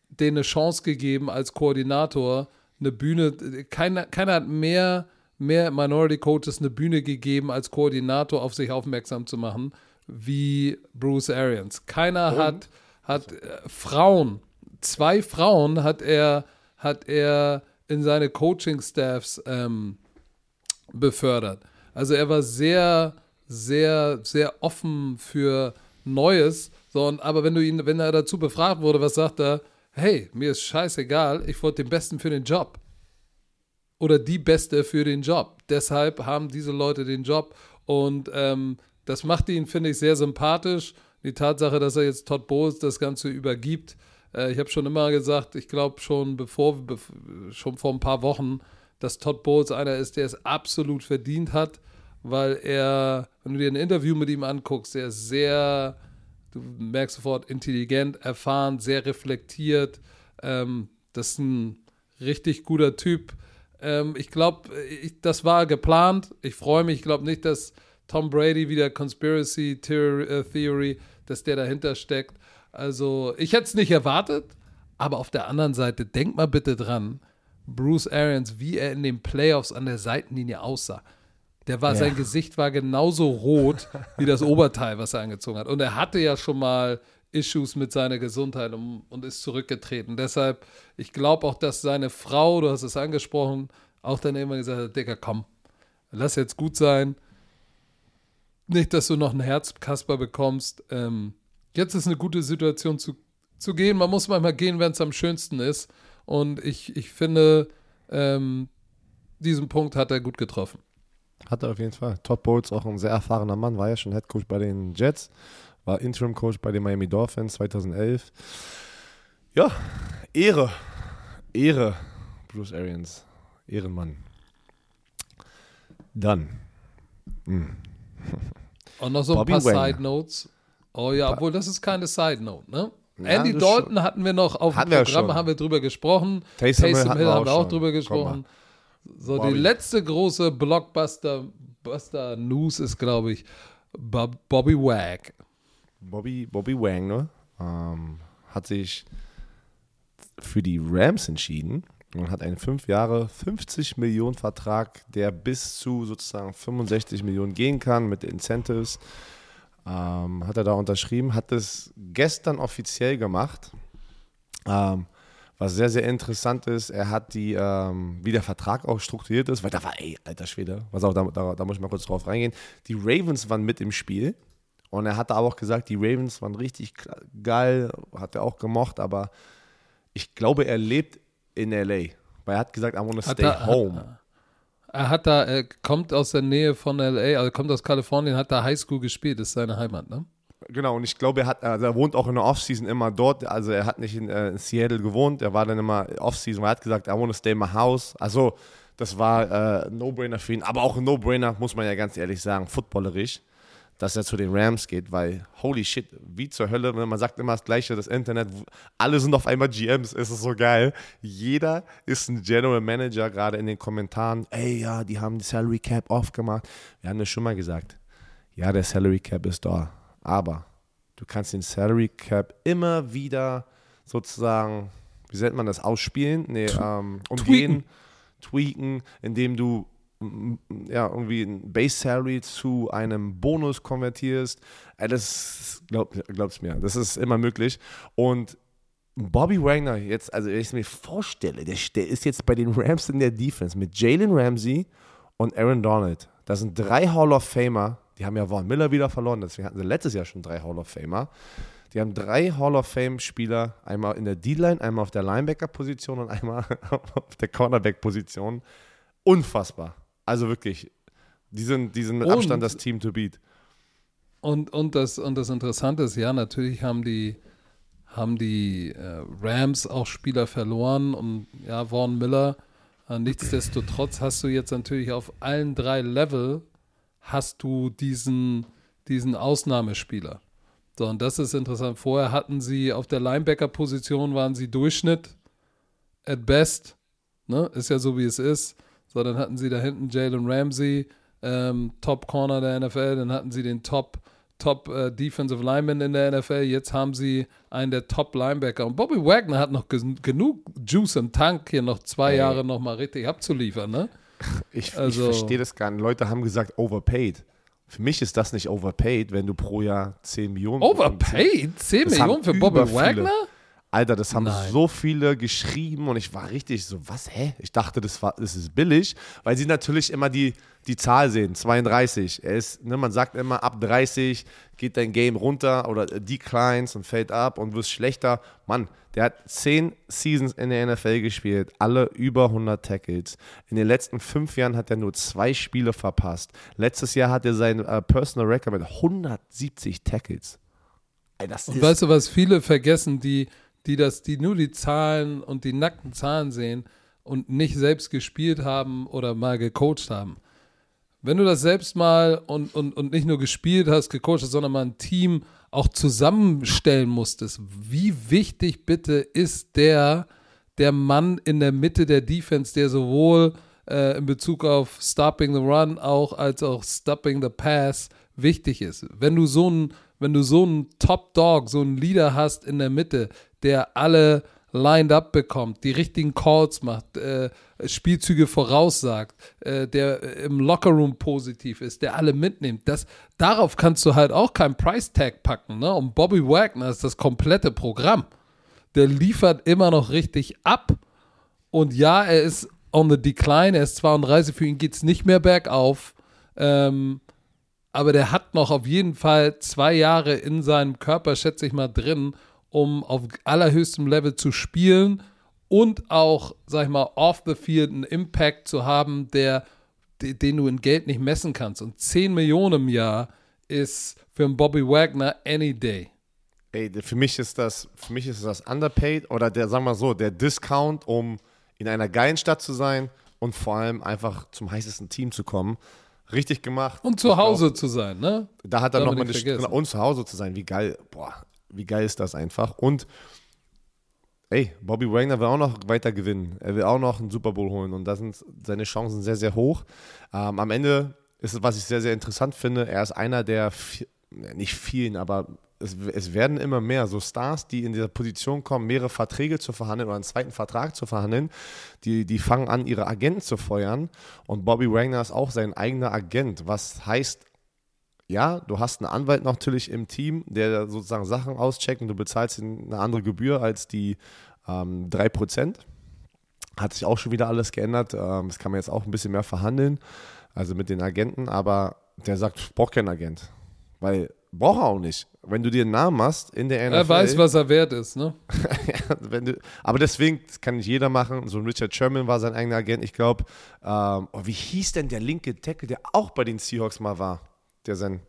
denen eine Chance gegeben als Koordinator, eine Bühne, keiner, keiner hat mehr, mehr Minority Coaches eine Bühne gegeben, als Koordinator auf sich aufmerksam zu machen, wie Bruce Arians. Keiner Und? hat, hat äh, Frauen, zwei Frauen hat er, hat er in seine Coaching-Staffs ähm, befördert. Also er war sehr, sehr, sehr offen für Neues. So, und, aber wenn du ihn, wenn er dazu befragt wurde, was sagt er? Hey, mir ist scheißegal, ich wollte den Besten für den Job. Oder die Beste für den Job. Deshalb haben diese Leute den Job. Und ähm, das macht ihn, finde ich, sehr sympathisch. Die Tatsache, dass er jetzt Todd Bowles das Ganze übergibt. Äh, ich habe schon immer gesagt, ich glaube schon bevor, schon vor ein paar Wochen, dass Todd Bowles einer ist, der es absolut verdient hat weil er, wenn du dir ein Interview mit ihm anguckst, er ist sehr, du merkst sofort, intelligent, erfahren, sehr reflektiert. Ähm, das ist ein richtig guter Typ. Ähm, ich glaube, das war geplant. Ich freue mich. Ich glaube nicht, dass Tom Brady wieder Conspiracy äh, Theory, dass der dahinter steckt. Also, ich hätte es nicht erwartet, aber auf der anderen Seite, denk mal bitte dran, Bruce Arians, wie er in den Playoffs an der Seitenlinie aussah. Der war, ja. sein Gesicht war genauso rot wie das Oberteil, was er angezogen hat. Und er hatte ja schon mal Issues mit seiner Gesundheit und, und ist zurückgetreten. Deshalb, ich glaube auch, dass seine Frau, du hast es angesprochen, auch dann immer gesagt hat, Digga, komm, lass jetzt gut sein. Nicht, dass du noch einen Herzkasper bekommst. Ähm, jetzt ist eine gute Situation zu, zu gehen. Man muss manchmal gehen, wenn es am schönsten ist. Und ich, ich finde, ähm, diesen Punkt hat er gut getroffen.
Hat er auf jeden Fall. Todd Bowles, auch ein sehr erfahrener Mann, war ja schon Head Coach bei den Jets, war Interim Coach bei den Miami Dolphins 2011. Ja, Ehre. Ehre, Bruce Arians. Ehrenmann. Dann.
Hm. Und noch so Bobby ein paar Wang. Side Notes. Oh ja, obwohl das ist keine Side Note, ne? Ja, Andy Dalton schon. hatten wir noch auf dem Programm, haben wir drüber gesprochen.
Taysom, Taysom
Hill, Hill haben wir auch, auch drüber gesprochen. So, Bobby. die letzte große Blockbuster Buster News ist, glaube ich, Bob, Bobby Wag.
Bobby, Bobby Wang, ne? Ähm, hat sich für die Rams entschieden und hat einen 5 Jahre 50 Millionen Vertrag, der bis zu sozusagen 65 Millionen gehen kann mit Incentives. Ähm, hat er da unterschrieben, hat es gestern offiziell gemacht. Ähm, was sehr, sehr interessant ist, er hat die, ähm, wie der Vertrag auch strukturiert ist, weil da war, ey, alter Schwede, was auch, da, da, da muss ich mal kurz drauf reingehen. Die Ravens waren mit im Spiel und er hatte aber auch gesagt, die Ravens waren richtig geil, hat er auch gemocht, aber ich glaube, er lebt in LA, weil er hat gesagt, I want to stay er, home.
Hat, er hat da, er kommt aus der Nähe von LA, also kommt aus Kalifornien, hat da Highschool gespielt, ist seine Heimat, ne?
Genau, und ich glaube, er hat, also er wohnt auch in der Offseason immer dort. Also er hat nicht in, äh, in Seattle gewohnt, er war dann immer Offseason, er hat gesagt, I want to stay in my house. Also das war äh, No-Brainer für ihn. Aber auch ein No-Brainer, muss man ja ganz ehrlich sagen, footballerisch, dass er zu den Rams geht, weil holy shit, wie zur Hölle, ne, man sagt immer das Gleiche, das Internet, alle sind auf einmal GMs, es ist so geil. Jeder ist ein General Manager, gerade in den Kommentaren, ey, ja, die haben die Salary Cap aufgemacht. Wir haben das schon mal gesagt. Ja, der Salary Cap ist da, aber du kannst den Salary Cap immer wieder sozusagen, wie nennt man das, ausspielen? Nee, ähm, umgehen, tweaken. tweaken, indem du ja, irgendwie ein Base Salary zu einem Bonus konvertierst. Das glaub, glaub's mir, das ist immer möglich. Und Bobby Wagner, jetzt, also wenn ich es mir vorstelle, der, der ist jetzt bei den Rams in der Defense mit Jalen Ramsey und Aaron Donald. Das sind drei Hall of Famer. Die haben ja Vaughn Miller wieder verloren, deswegen hatten sie letztes Jahr schon drei Hall of Famer. Die haben drei Hall of Fame-Spieler, einmal in der D-Line, einmal auf der Linebacker-Position und einmal auf der Cornerback-Position. Unfassbar. Also wirklich, die sind, die sind mit und, Abstand das Team to beat.
Und, und, das, und das Interessante ist, ja, natürlich haben die, haben die äh, Rams auch Spieler verloren und ja, Vaughn Miller. Äh, nichtsdestotrotz hast du jetzt natürlich auf allen drei Level hast du diesen, diesen Ausnahmespieler. So, und das ist interessant. Vorher hatten sie auf der Linebacker-Position waren sie Durchschnitt at best. Ne? Ist ja so, wie es ist. So, dann hatten sie da hinten Jalen Ramsey, ähm, Top Corner der NFL, dann hatten sie den Top, Top äh, Defensive Lineman in der NFL, jetzt haben sie einen der Top Linebacker. Und Bobby Wagner hat noch genug Juice im Tank, hier noch zwei Ey. Jahre nochmal richtig abzuliefern, ne?
Ich, also, ich verstehe das gar nicht. Leute haben gesagt, overpaid. Für mich ist das nicht overpaid, wenn du pro Jahr 10 Millionen.
Overpaid? 10 Millionen für Bobby Wagner?
Alter, das haben Nein. so viele geschrieben und ich war richtig so, was, hä? Ich dachte, das, war, das ist billig, weil sie natürlich immer die, die Zahl sehen, 32. Er ist, ne, man sagt immer, ab 30 geht dein Game runter oder declines und fällt ab und wirst schlechter. Mann, der hat 10 Seasons in der NFL gespielt, alle über 100 Tackles. In den letzten fünf Jahren hat er nur zwei Spiele verpasst. Letztes Jahr hat er sein äh, Personal Record mit 170 Tackles.
Ey, und weißt du, was viele vergessen, die die das, die nur die Zahlen und die nackten Zahlen sehen und nicht selbst gespielt haben oder mal gecoacht haben. Wenn du das selbst mal und, und, und nicht nur gespielt hast, gecoacht hast, sondern mal ein Team auch zusammenstellen musstest, wie wichtig bitte ist der, der Mann in der Mitte der Defense, der sowohl äh, in Bezug auf Stopping the Run auch als auch Stopping the Pass wichtig ist. Wenn du so ein wenn du so einen Top Dog, so einen Leader hast in der Mitte, der alle lined up bekommt, die richtigen Calls macht, äh, Spielzüge voraussagt, äh, der im Lockerroom positiv ist, der alle mitnimmt. Das, darauf kannst du halt auch kein Price Tag packen. Ne? Und Bobby Wagner ist das komplette Programm. Der liefert immer noch richtig ab. Und ja, er ist on the decline, er ist 32, für ihn geht es nicht mehr bergauf. Ähm, aber der hat noch auf jeden Fall zwei Jahre in seinem Körper, schätze ich mal, drin, um auf allerhöchstem Level zu spielen und auch, sag ich mal, off the field einen Impact zu haben, der, den du in Geld nicht messen kannst. Und 10 Millionen im Jahr ist für einen Bobby Wagner any day.
Ey, für mich ist das, für mich ist das underpaid oder der, sagen wir so, der Discount, um in einer geilen Stadt zu sein und vor allem einfach zum heißesten Team zu kommen richtig gemacht.
Und zu Hause glaub, zu sein, ne?
Da hat er nochmal eine Stunde, und zu Hause zu sein, wie geil, boah, wie geil ist das einfach. Und ey, Bobby Wagner will auch noch weiter gewinnen. Er will auch noch einen Super Bowl holen und da sind seine Chancen sehr, sehr hoch. Ähm, am Ende ist es, was ich sehr, sehr interessant finde, er ist einer der, nicht vielen, aber es, es, werden immer mehr so Stars, die in dieser Position kommen, mehrere Verträge zu verhandeln oder einen zweiten Vertrag zu verhandeln. Die, die fangen an, ihre Agenten zu feuern. Und Bobby Wagner ist auch sein eigener Agent, was heißt, ja, du hast einen Anwalt natürlich im Team, der sozusagen Sachen auscheckt und du bezahlst eine andere Gebühr als die ähm, 3%. Hat sich auch schon wieder alles geändert. Ähm, das kann man jetzt auch ein bisschen mehr verhandeln, also mit den Agenten, aber der sagt, ich brauche keinen Agent. Weil braucht er auch nicht. Wenn du dir einen Namen machst in der NFL.
Er weiß, was er wert ist, ne?
ja, du, aber deswegen kann nicht jeder machen. So ein Richard Sherman war sein eigener Agent. Ich glaube, ähm, oh, wie hieß denn der linke Tackle, der auch bei den Seahawks mal war? Der sein.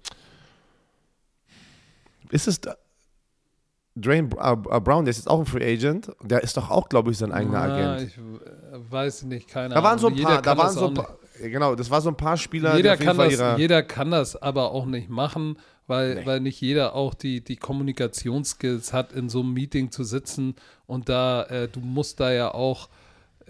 Ist es da? Dwayne äh, Brown, der ist jetzt auch ein Free Agent. Der ist doch auch, glaube ich, sein eigener
Na,
Agent.
Ich äh, weiß nicht, keine
Da waren so ein
Ahnung.
paar,
Jeder
da waren so paar, genau, das war so ein paar Spieler,
jeder, kann das, jeder kann das aber auch nicht machen, weil,
Nee.
weil nicht jeder auch die, die Kommunikationsskills hat, in so einem Meeting zu sitzen und da, äh, du musst da ja auch,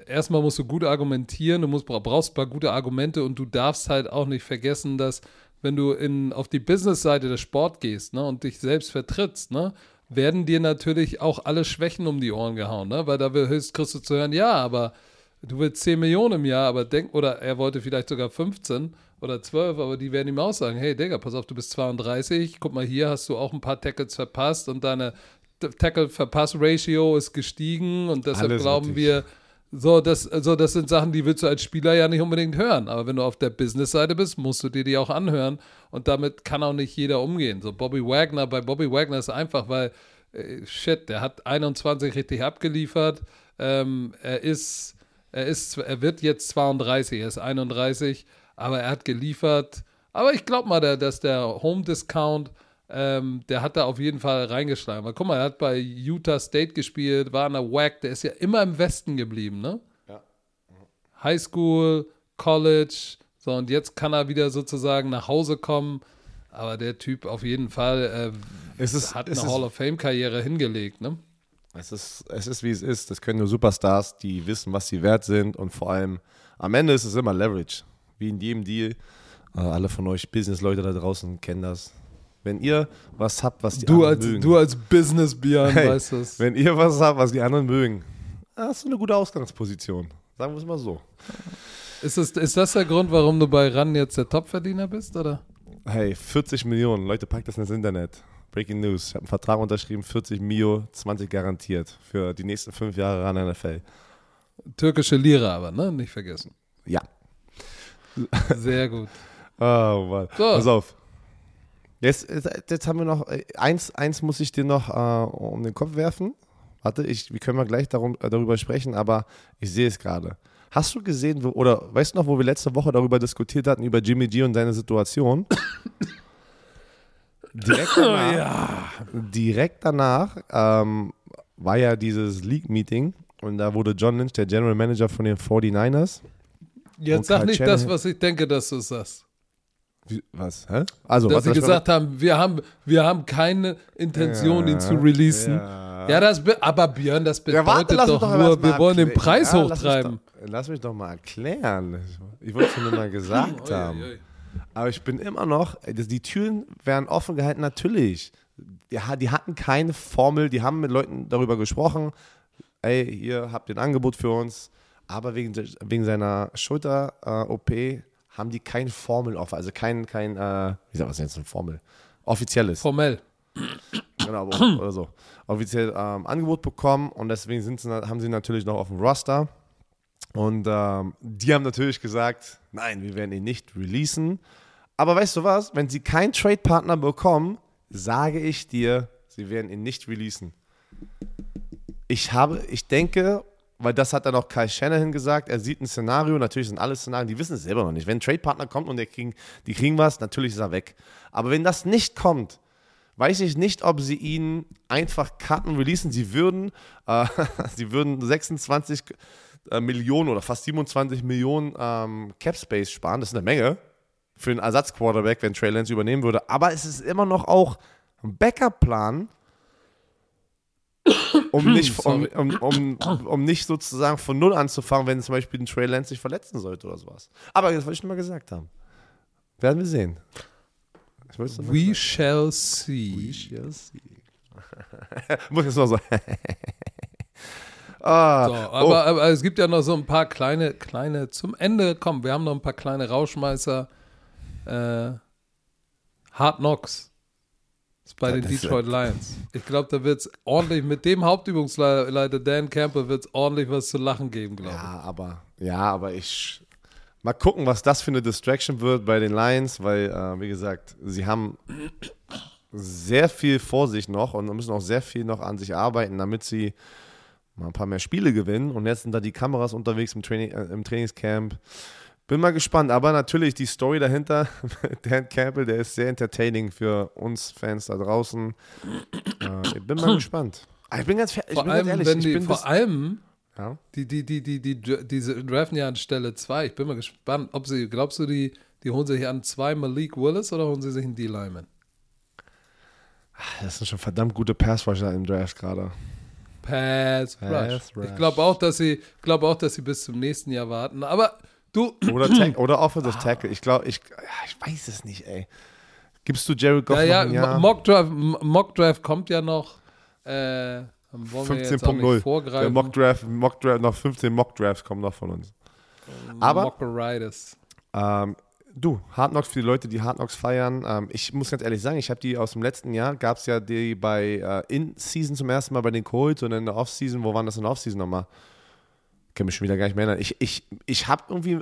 erstmal musst du gut argumentieren, du musst, brauchst ein paar gute Argumente und du darfst halt auch nicht vergessen, dass wenn du in, auf die Business-Seite des Sport gehst ne, und dich selbst vertrittst, ne, werden dir natürlich auch alle Schwächen um die Ohren gehauen, ne? weil da will höchst kriegst du zu hören, ja, aber du willst 10 Millionen im Jahr, aber denk, oder er wollte vielleicht sogar 15 oder 12, aber die werden ihm auch sagen, hey Digga, pass auf, du bist 32, guck mal, hier hast du auch ein paar Tackles verpasst und deine Tackle-Verpass-Ratio ist gestiegen und deshalb
Alles
glauben
richtig.
wir, so das, so, das sind Sachen, die willst du als Spieler ja nicht unbedingt hören. Aber wenn du auf der Business-Seite bist, musst du dir die auch anhören. Und damit kann auch nicht jeder umgehen. So Bobby Wagner, bei Bobby Wagner ist einfach, weil, äh, shit, der hat 21 richtig abgeliefert. Ähm, er ist, er ist, er wird jetzt 32, er ist 31, aber er hat geliefert. Aber ich glaube mal, dass der Home Discount, ähm, der hat da auf jeden Fall reingeschlagen. Weil guck mal, er hat bei Utah State gespielt, war in der WAC, der ist ja immer im Westen geblieben, ne?
Ja.
High School, College, so und jetzt kann er wieder sozusagen nach Hause kommen. Aber der Typ auf jeden Fall äh,
Es ist-
hat
es
eine
ist-
Hall of Fame-Karriere hingelegt, ne?
Es ist, es ist, wie es ist. Das können nur Superstars, die wissen, was sie wert sind. Und vor allem, am Ende ist es immer Leverage. Wie in jedem Deal. Äh, alle von euch Business-Leute da draußen kennen das. Wenn ihr was habt, was die
Du
anderen
als,
mögen.
du als Business-Björn
Hey,
weißt das.
Wenn ihr was habt, was die anderen mögen, hast du eine gute Ausgangsposition. Sagen wir es mal so.
Ist, es, ist das der Grund, warum du bei RAN jetzt der Topverdiener bist, oder?
Hey, 40 Millionen. Leute, packt das ins Internet. Breaking News. Ich habe einen Vertrag unterschrieben, 40 Mio, 20 garantiert. Für die nächsten fünf Jahre ran NFL.
Türkische Lira aber, ne? Nicht vergessen.
Ja.
Sehr gut.
Oh Mann.
So.
Pass auf. Jetzt, jetzt, haben wir noch, äh, eins, eins muss ich dir noch äh, um den Kopf werfen. Warte, ich, wir können mal gleich darum, äh, darüber sprechen, aber ich sehe es gerade. Hast du gesehen, wo, oder weißt du noch, wo wir letzte Woche darüber diskutiert hatten, über Jimmy G und seine Situation? Direkt danach, direkt danach ähm, war ja dieses League-Meeting und da wurde John Lynch, der General Manager von den 49ers.
Jetzt sag nicht das,
Shanahan-
was ich denke, dass du sagst.
Wie, was? Hä? Also,
Dass
was
sie gesagt haben, wir haben, wir haben keine Intention, ihn zu releasen.
Ja.
Ja, das, be- aber Björn, das
Ja,
bedeutet
warte, lass mich
doch
doch
nur, wir wollen den. Preis
Ja, lass mich
hochtreiben.
Doch, lass mich doch mal erklären. Ich wollte es nur mal gesagt haben. Aber ich bin immer noch, die Türen werden offen gehalten, natürlich. Ja, die hatten keine Formel, die haben mit Leuten darüber gesprochen. Ey, ihr habt ein Angebot für uns. Aber wegen, wegen seiner Schulter-OP haben die keine Formel offen. Also kein, kein äh, wie sagt man jetzt, eine Formel? Offizielles.
Formell.
Genau, aber- oder so. Offiziell ähm, Angebot bekommen und deswegen sind sie, haben sie natürlich noch auf dem Roster. Und ähm, die haben natürlich gesagt, nein, wir werden ihn nicht releasen. Aber weißt du was? Wenn sie keinen Trade-Partner bekommen, sage ich dir, sie werden ihn nicht releasen. Ich habe, ich denke, weil das hat dann auch Kai Shanahan gesagt, er sieht ein Szenario, natürlich sind alle Szenarien, die wissen es selber noch nicht. Wenn ein Trade-Partner kommt und der kriegen, die kriegen was, natürlich ist er weg. Aber wenn das nicht kommt, weiß ich nicht, ob sie ihn einfach cutten, releasen. Sie würden, äh, sie würden 26 äh, Millionen oder fast 27 Millionen ähm, Cap Space sparen. Das ist eine Menge für einen Ersatzquarterback, wenn Trey Lance übernehmen würde. Aber es ist immer noch auch ein Backup-Plan, um nicht, um, um, um, um nicht sozusagen von Null anzufangen, wenn zum Beispiel ein Trey Lance sich verletzen sollte oder sowas. Aber das wollte ich schon mal gesagt haben. Werden wir sehen. Es nur mal
We shall see.
Muss jetzt noch so. ah,
So, aber, aber es gibt ja noch so ein paar kleine, kleine, zum Ende, komm, wir haben noch ein paar kleine Rauschmeißer. Äh, Hard Knocks bei
Ja,
den Detroit Lions. Ich glaube, da wird es ordentlich, mit dem Hauptübungsleiter Dan Campbell wird es ordentlich was zu lachen geben, glaube ich.
ja, aber, ja, aber ich. Mal gucken, was das für eine Distraction wird bei den Lions, weil, äh, wie gesagt, sie haben sehr viel vor sich noch und müssen auch sehr viel noch an sich arbeiten, damit sie mal ein paar mehr Spiele gewinnen. Und jetzt sind da die Kameras unterwegs im, Training, äh, im Trainingscamp. Bin mal gespannt, aber natürlich die Story dahinter, Dan Campbell, der ist sehr entertaining für uns Fans da draußen. Äh, ich bin mal gespannt. Ah, Ich bin ganz, ich
Vor
bin
allem,
ganz ehrlich,
die, vor allem,
ja.
die, die, die, die, die, diese draften ja an Stelle 2. Ich bin mal gespannt, ob sie, glaubst du, die, die holen sich an zwei Malik Willis oder holen sie sich einen D-Lyman?
Das sind schon verdammt gute Passrusher im Draft gerade.
Pass,
Pass.
Ich glaube auch, dass sie, glaube auch, dass sie bis zum nächsten Jahr warten. Aber du,
Oder, oder Offensive Tackle. Ich glaube, ich, ja, ich weiß es nicht, ey. Gibst du Jared Goff
ja, ja,
noch Jahr?
Mock Draft, Mock Draft kommt ja noch. Äh, wollen wir jetzt auch nicht
15.0. Der. Mock Draft, Mock Draft, noch 15 Mock Drafts kommen noch von uns. aber-
Mockeritis.
Ähm, du, Hard Knocks für die Leute, die Hard Knocks feiern. Ähm, ich muss ganz ehrlich sagen, ich habe die aus dem letzten Jahr, gab es ja die bei äh, In-Season zum ersten Mal bei den Colts und in der Off-Season, wo waren das in der Off-Season nochmal? Kann mich schon wieder gar nicht mehr erinnern. Ich, ich, ich habe irgendwie,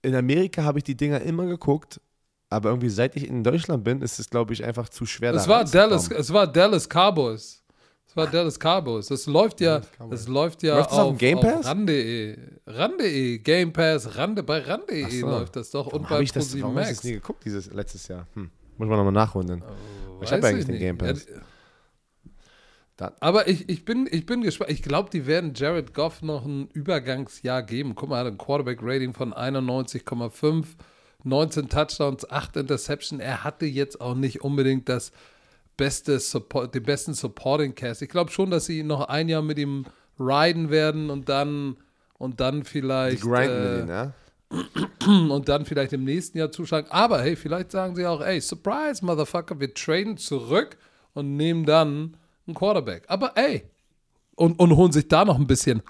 in Amerika habe ich die Dinger immer geguckt, aber irgendwie seit ich in Deutschland bin, ist es, glaube ich, einfach zu schwer.
Es war. Dallas, es war Dallas Cowboys. Es war Dallas Cowboys. Das läuft ja, das läuft ja
Läuft auf dem Game Pass?
auf ran.de. Ran.de, Game Pass, Rande, bei ran.de
Ach so.
läuft das doch und
Warum
bei
habe ich das warum hab ich
Max.
das nie geguckt dieses letztes Jahr? Hm. Muss man nochmal nachholen. Denn. ich habe eigentlich den
nicht.
Game Pass.
Ja,
Da-
aber ich, ich, bin, ich bin gespannt. Ich glaube, die werden Jared Goff noch ein Übergangsjahr geben. Guck mal, er hat ein Quarterback-Rating von 91,5, 19 Touchdowns, 8 Interception. Er hatte jetzt auch nicht unbedingt das beste Support, den besten Supporting Cast. Ich glaube schon, dass sie noch ein Jahr mit ihm riden werden und dann und dann
Die
vielleicht
grinden
äh,
denen, ja?
und dann vielleicht im nächsten Jahr zuschlagen. Aber hey, vielleicht sagen sie auch, ey, Surprise, Motherfucker, wir traden zurück und nehmen dann einen Quarterback. Aber ey, und, und holen sich da noch ein bisschen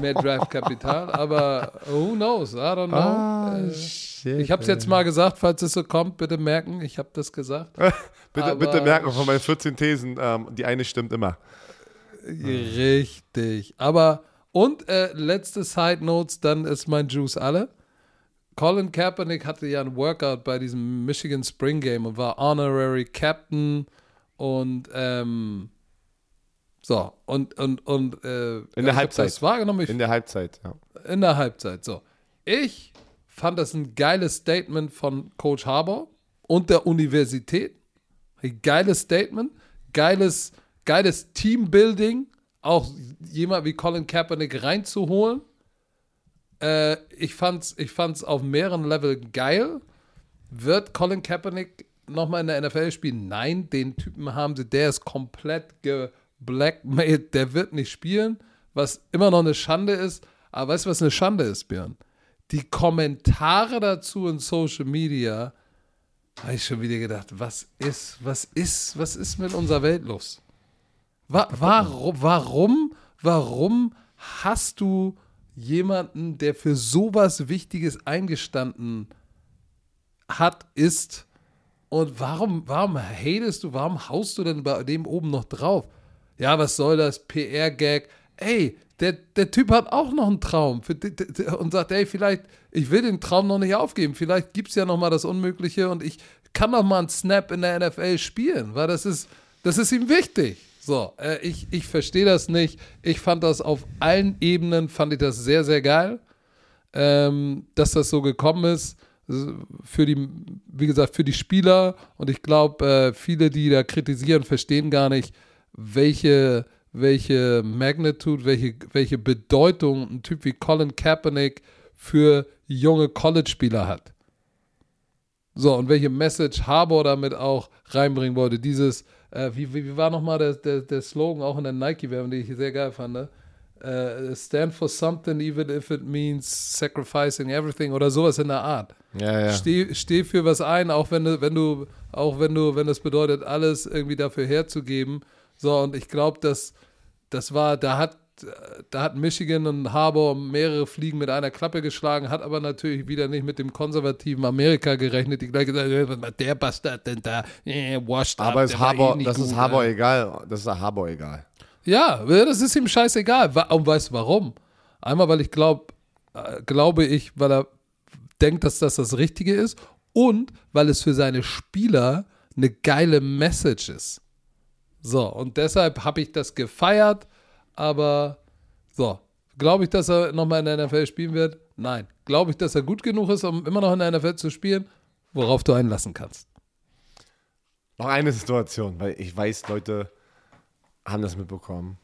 mehr Draft-Kapital. Aber who knows? I don't know.
Ah,
Äh,
shit,
ich habe es jetzt mal gesagt, falls es so kommt, bitte merken, ich habe das gesagt.
Bitte, bitte merken von meinen 14 Thesen, ähm, die eine stimmt immer.
Richtig. Aber, und äh, letzte Side Notes, dann ist mein Juice alle. Colin Kaepernick hatte ja ein Workout bei diesem Michigan Spring Game und war Honorary Captain und ähm, so und und und äh,
der
ich hab
Halbzeit.
Das wahrgenommen. Ich
In der Halbzeit, ja.
in der Halbzeit. So. Ich fand das ein geiles Statement von Coach Harbour und der Universität. Ein geiles Statement, geiles, geiles Teambuilding, auch jemand wie Colin Kaepernick reinzuholen. Äh, ich fand's, ich fand's auf mehreren Level geil. Wird Colin Kaepernick nochmal in der NFL spielen? Nein, den Typen haben sie, der ist komplett geblackmailt, der wird nicht spielen, was immer noch eine Schande ist. Aber weißt du, was eine Schande ist, Björn? Die Kommentare dazu in Social Media, habe ich schon wieder gedacht, was ist, was ist, was ist mit unserer Welt los? Wa warum, warum, warum hast du jemanden, der für sowas Wichtiges eingestanden hat, ist und warum, warum hatest du, warum haust du denn bei dem oben noch drauf? Ja, was soll das? PR-Gag. Ey, der, der Typ hat auch noch einen Traum und sagt, ey, vielleicht, ich will den Traum noch nicht aufgeben. Vielleicht gibt es ja noch mal das Unmögliche und ich kann noch mal einen Snap in der NFL spielen, weil das ist, das ist ihm wichtig. So, äh, ich, ich verstehe das nicht. Ich fand das auf allen Ebenen, fand ich das sehr, sehr geil, ähm, dass das so gekommen ist für die, wie gesagt, für die Spieler und ich glaube, äh, viele, die da kritisieren, verstehen gar nicht, welche, welche Magnitude, welche, welche Bedeutung ein Typ wie Colin Kaepernick für junge College-Spieler hat. So, und welche Message Harbour damit auch reinbringen wollte. Dieses, äh, wie, wie, wie war nochmal der, der, der Slogan auch in der Nike-Werbung, die ich sehr geil fand, ne? Äh, stand for something even if it means sacrificing everything oder sowas in der Art.
Ja, ja.
Steh, steh für was ein, auch wenn du, wenn du, auch wenn du, wenn das bedeutet, alles irgendwie dafür herzugeben. So, und ich glaube, dass das war, da hat, da hat Michigan und Harbour mehrere Fliegen mit einer Klappe geschlagen, hat aber natürlich wieder nicht mit dem konservativen Amerika gerechnet, die gleich gesagt haben, macht der Bastard denn da? Eh, washed
Aber
up,
ist
war eh
das ist
gut,
Harbour
ja.
egal. Das ist Harbour egal.
Ja, das ist ihm scheißegal. Und weißt du warum? Einmal, weil ich glaube, glaube ich, weil er denkt, dass das das Richtige ist und weil es für seine Spieler eine geile Message ist. So, und deshalb habe ich das gefeiert, aber so, Glaube ich, dass er nochmal in der NFL spielen wird? Nein. Glaube ich, dass er gut genug ist, um immer noch in der NFL zu spielen? Worauf du einlassen kannst.
Noch eine Situation, weil ich weiß, Leute haben das mitbekommen.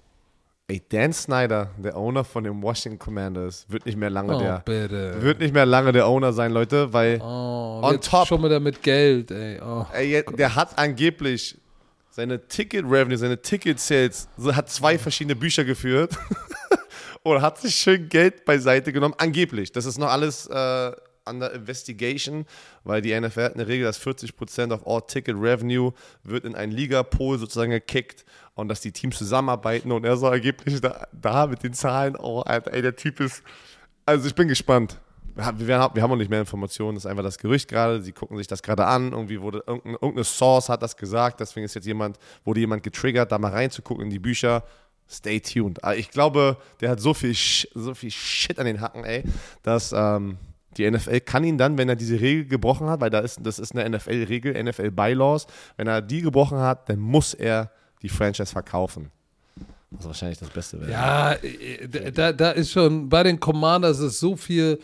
Ey, Dan Snyder, der Owner von den Washington Commanders, wird nicht mehr lange
Oh,
der
bitte.
wird nicht mehr lange der Owner sein, Leute, weil
Oh,
on top.
schon wieder mit Geld, ey. Oh.
ey, der hat angeblich seine Ticket Revenue, seine Ticket Sales, hat zwei verschiedene Bücher geführt und hat sich schön Geld beiseite genommen. Angeblich, das ist noch alles äh, under investigation, weil die NFL hat eine Regel, dass 40% of all Ticket Revenue wird in einen Liga-Pool sozusagen gekickt und dass die Teams zusammenarbeiten und er soll angeblich da, da mit den Zahlen, oh, Alter, ey, der Typ ist, also ich bin gespannt. Wir haben, wir haben noch nicht mehr Informationen, das ist einfach das Gerücht gerade. Sie gucken sich das gerade an. Irgendwie wurde irgendeine, irgendeine Source hat das gesagt. Deswegen ist jetzt jemand, wurde jemand getriggert, da mal reinzugucken in die Bücher. Stay tuned. Ich glaube, der hat so viel, so viel Shit an den Hacken, ey, dass ähm, die NFL kann ihn dann, wenn er diese Regel gebrochen hat, weil da ist, das ist eine NFL-Regel, NFL-Bylaws, wenn er die gebrochen hat, dann muss er die Franchise verkaufen. Was wahrscheinlich das Beste wäre.
Ja, äh, da, da ist schon, bei den Commanders ist so viel,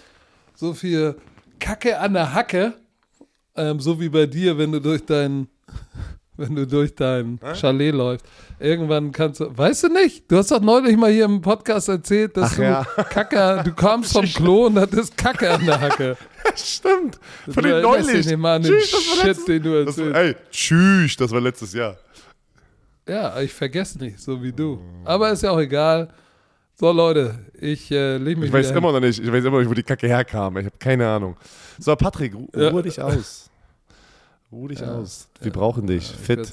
so viel Kacke an der Hacke, ähm, so wie bei dir, wenn du durch dein, wenn du durch dein Chalet läufst. Irgendwann kannst du, weißt du nicht? Du hast doch neulich mal hier im Podcast erzählt, dass
Ach
du
ja.
Kacke, du kamst vom Klo und hattest Kacke an der Hacke.
Stimmt. Von den
erinnerst
neulich.
dich mal an den
Tschüss, war
Shit,
letztes-
den du erzählst.
ey, tschüss, das war letztes Jahr.
Ja, ich vergesse nicht, so wie du. Aber ist ja auch egal. So, Leute, ich äh, leg mich
Ich weiß
hin.
immer noch nicht, ich weiß immer noch nicht, wo die Kacke herkam. Ich habe keine Ahnung. So, Patrick, ru
Ja.
ruhe dich aus. Ruhe dich
Ja.
aus. Wir brauchen dich.
Ich
Fit.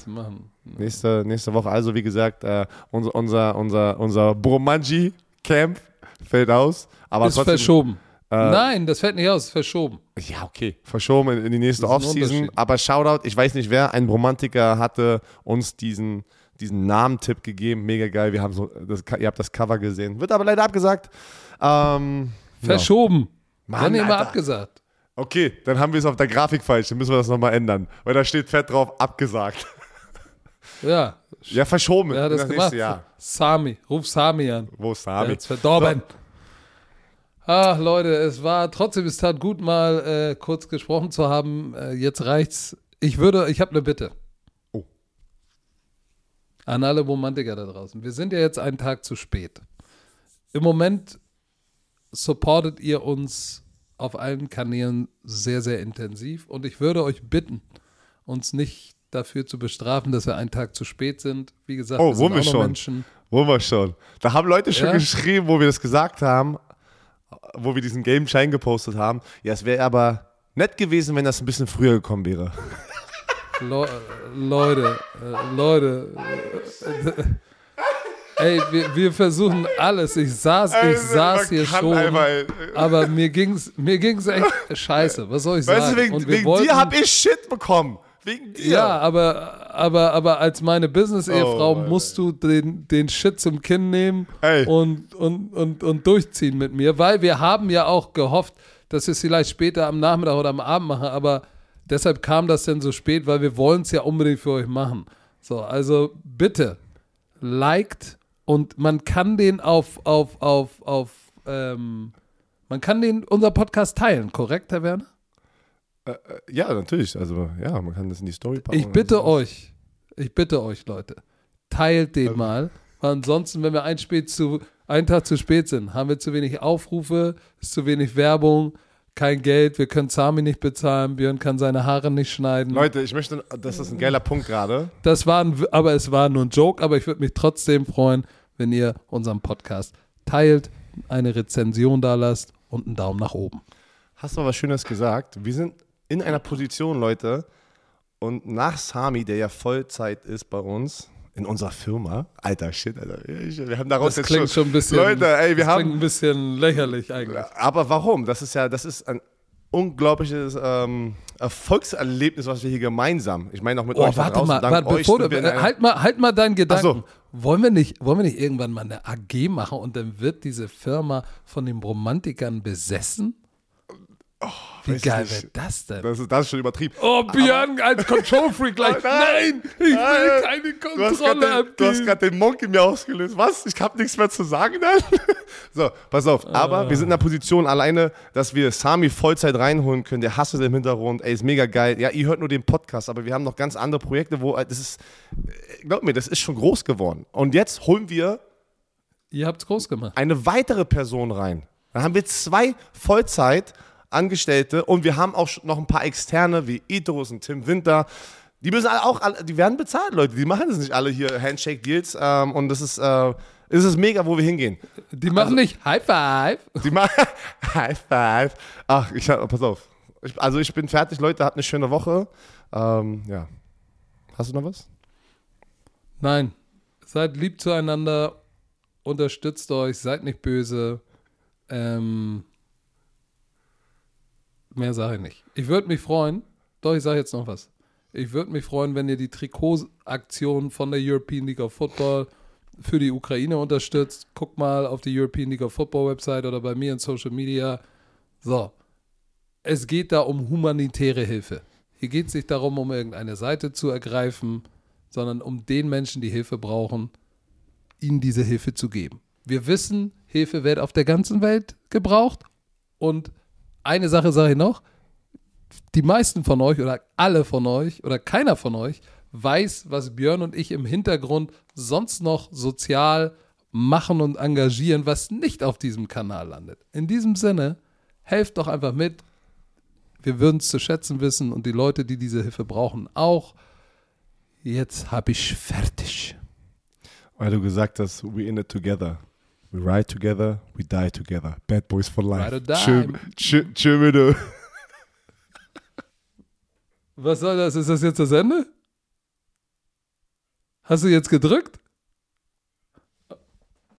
Nächste, nächste Woche, also wie gesagt, äh, unser, unser, unser, unser Bromanji-Camp fällt aus. Aber
ist
trotzdem,
verschoben.
äh,
Nein, das fällt nicht aus, verschoben.
Ja, okay. Verschoben in, in die nächste Offseason. Aber Shoutout, ich weiß nicht wer, ein Romantiker hatte uns diesen, diesen Namentipp gegeben. Mega geil. Wir haben so, das, ihr habt das Cover gesehen. Wird aber leider abgesagt. Ähm, ja.
Verschoben.
Mann,
Dann immer abgesagt.
Okay, dann haben wir es auf der Grafik falsch. Dann müssen wir das nochmal ändern. Weil da steht fett drauf, abgesagt.
Ja,
Ja, verschoben. in
das
das
gemacht?
nächste Jahr.
Sami, ruf Sami an.
Wo ist Sami?
hat's verdorben. Ach, Leute, es war trotzdem, es tat gut, mal äh, kurz gesprochen zu haben. Äh, jetzt reicht's. Ich würde, ich habe eine Bitte.
Oh.
An alle Romantiker da draußen. Wir sind ja jetzt einen Tag zu spät. Im Moment supportet ihr uns auf allen Kanälen sehr, sehr intensiv. Und ich würde euch bitten, uns nicht dafür zu bestrafen, dass wir einen Tag zu spät sind. Wie gesagt,
Oh,
wir sind
wir schon?
Menschen.
Wo wir schon. Da haben Leute schon
Ja?
geschrieben, wo wir das gesagt haben, wo wir diesen gelben Schein gepostet haben. Ja, es wäre aber nett gewesen, wenn das ein bisschen früher gekommen wäre.
Le Leute, äh, Leute. Äh, ey, wir, wir versuchen alles. Ich saß, ich saß hier schon. Aber mir ging's, mir ging's echt scheiße. Was soll ich sagen?
weißt du, wegen,
Und
wegen
wollten-
dir habe ich Shit bekommen. Wegen dir.
Ja, aber, aber, aber als meine Business-Ehefrau
Oh,
musst du den, den Shit zum Kinn nehmen
Ey.
und, und, und, und durchziehen mit mir, weil wir haben ja auch gehofft, dass wir es vielleicht später am Nachmittag oder am Abend machen, aber deshalb kam das denn so spät, weil wir wollen es ja unbedingt für euch machen. So, also bitte, liked und man kann den auf, auf, auf, auf, ähm, man kann den, unser Podcast teilen, korrekt, Herr Werner?
Ja, natürlich. Also, ja, man kann das in die Story packen.
Ich bitte euch, ich bitte euch, Leute, teilt den mal. Weil ansonsten, wenn wir ein, spät zu, einen Tag zu spät sind, haben wir zu wenig Aufrufe, ist zu wenig Werbung, kein Geld, wir können Sami nicht bezahlen, Björn kann seine Haare nicht schneiden.
Leute, ich möchte, das ist ein geiler Punkt gerade.
Das war ein, aber es war nur ein Joke, aber ich würde mich trotzdem freuen, wenn ihr unseren Podcast teilt, eine Rezension da lasst und einen Daumen nach oben.
Hast du was Schönes gesagt? Wir sind in einer Position, Leute, und nach Sami, der ja Vollzeit ist bei uns, in unserer Firma, alter Shit, Alter, wir haben daraus
Das
jetzt
klingt schon ein bisschen,
Leute, ey, wir
das klingt
haben,
ein bisschen lächerlich eigentlich.
aber warum? Das ist ja, das ist ein unglaubliches ähm, Erfolgserlebnis, was wir hier gemeinsam, ich meine auch mit
Oh,
euch
warte
draußen,
mal, warte, bevor du, halt mal, halt mal deinen Gedanken.
Ach
Wollen wir nicht, wollen wir nicht irgendwann mal eine AG machen und dann wird diese Firma von den Romantikern besessen? Wie
weiß
geil wäre das denn?
Das ist, das ist schon übertrieben.
oh, Björn als Control Freak gleich. Nein, ich will
Nein.
keine
Du hast
Kontrolle
gerade den, du hast grad den Monk in mir ausgelöst. Was? Ich habe nichts mehr zu sagen dann? so, pass auf. Aber wir sind in der Position alleine, dass wir Sami Vollzeit reinholen können. Der hasselt im Hintergrund. Ey, ist mega geil. Ja, ihr hört nur den Podcast, aber wir haben noch ganz andere Projekte, wo äh, das ist, äh, glaub mir, das ist schon groß geworden. Und jetzt holen wir
Ihr habt's groß gemacht.
eine weitere Person rein. Dann haben wir zwei Vollzeit-Angestellte und wir haben auch noch ein paar Externe wie Idros und Tim Winter. Die müssen alle auch, alle, die werden bezahlt, Leute. Die machen das nicht alle hier, Handshake-Deals. Ähm, und das ist, äh, es ist mega, wo wir hingehen.
Die machen nicht High Five.
Die machen High Five. Ach, ich hab, pass auf. Ich, also ich bin fertig, Leute. Habt eine schöne Woche. Ähm, ja. Hast du noch was?
Nein. Seid lieb zueinander. Unterstützt euch. Seid nicht böse. Ähm, mehr sage ich nicht. Ich würde mich freuen. Doch, ich sage jetzt noch was. Ich würde mich freuen, wenn ihr die Trikotaktion von der European League of Football für die Ukraine unterstützt. Guckt mal auf die European League of Football Website oder bei mir in Social Media. So. Es geht da um humanitäre Hilfe. Hier geht es nicht darum, um irgendeine Seite zu ergreifen, sondern um den Menschen, die Hilfe brauchen, ihnen diese Hilfe zu geben. Wir wissen, Hilfe wird auf der ganzen Welt gebraucht. Und eine Sache sage ich noch, die meisten von euch oder alle von euch oder keiner von euch weiß, was Björn und ich im Hintergrund sonst noch sozial machen und engagieren, was nicht auf diesem Kanal landet. In diesem Sinne, helft doch einfach mit. Wir würden es zu schätzen wissen und die Leute, die diese Hilfe brauchen, auch. Jetzt habe ich fertig.
Weil du gesagt hast, we in it together. We ride together, we die together. Bad Boys for life.
Ride or die.
Tschö, tschö, tschö, bitte.
Was soll das? Ist das jetzt das Ende? Hast du jetzt gedrückt?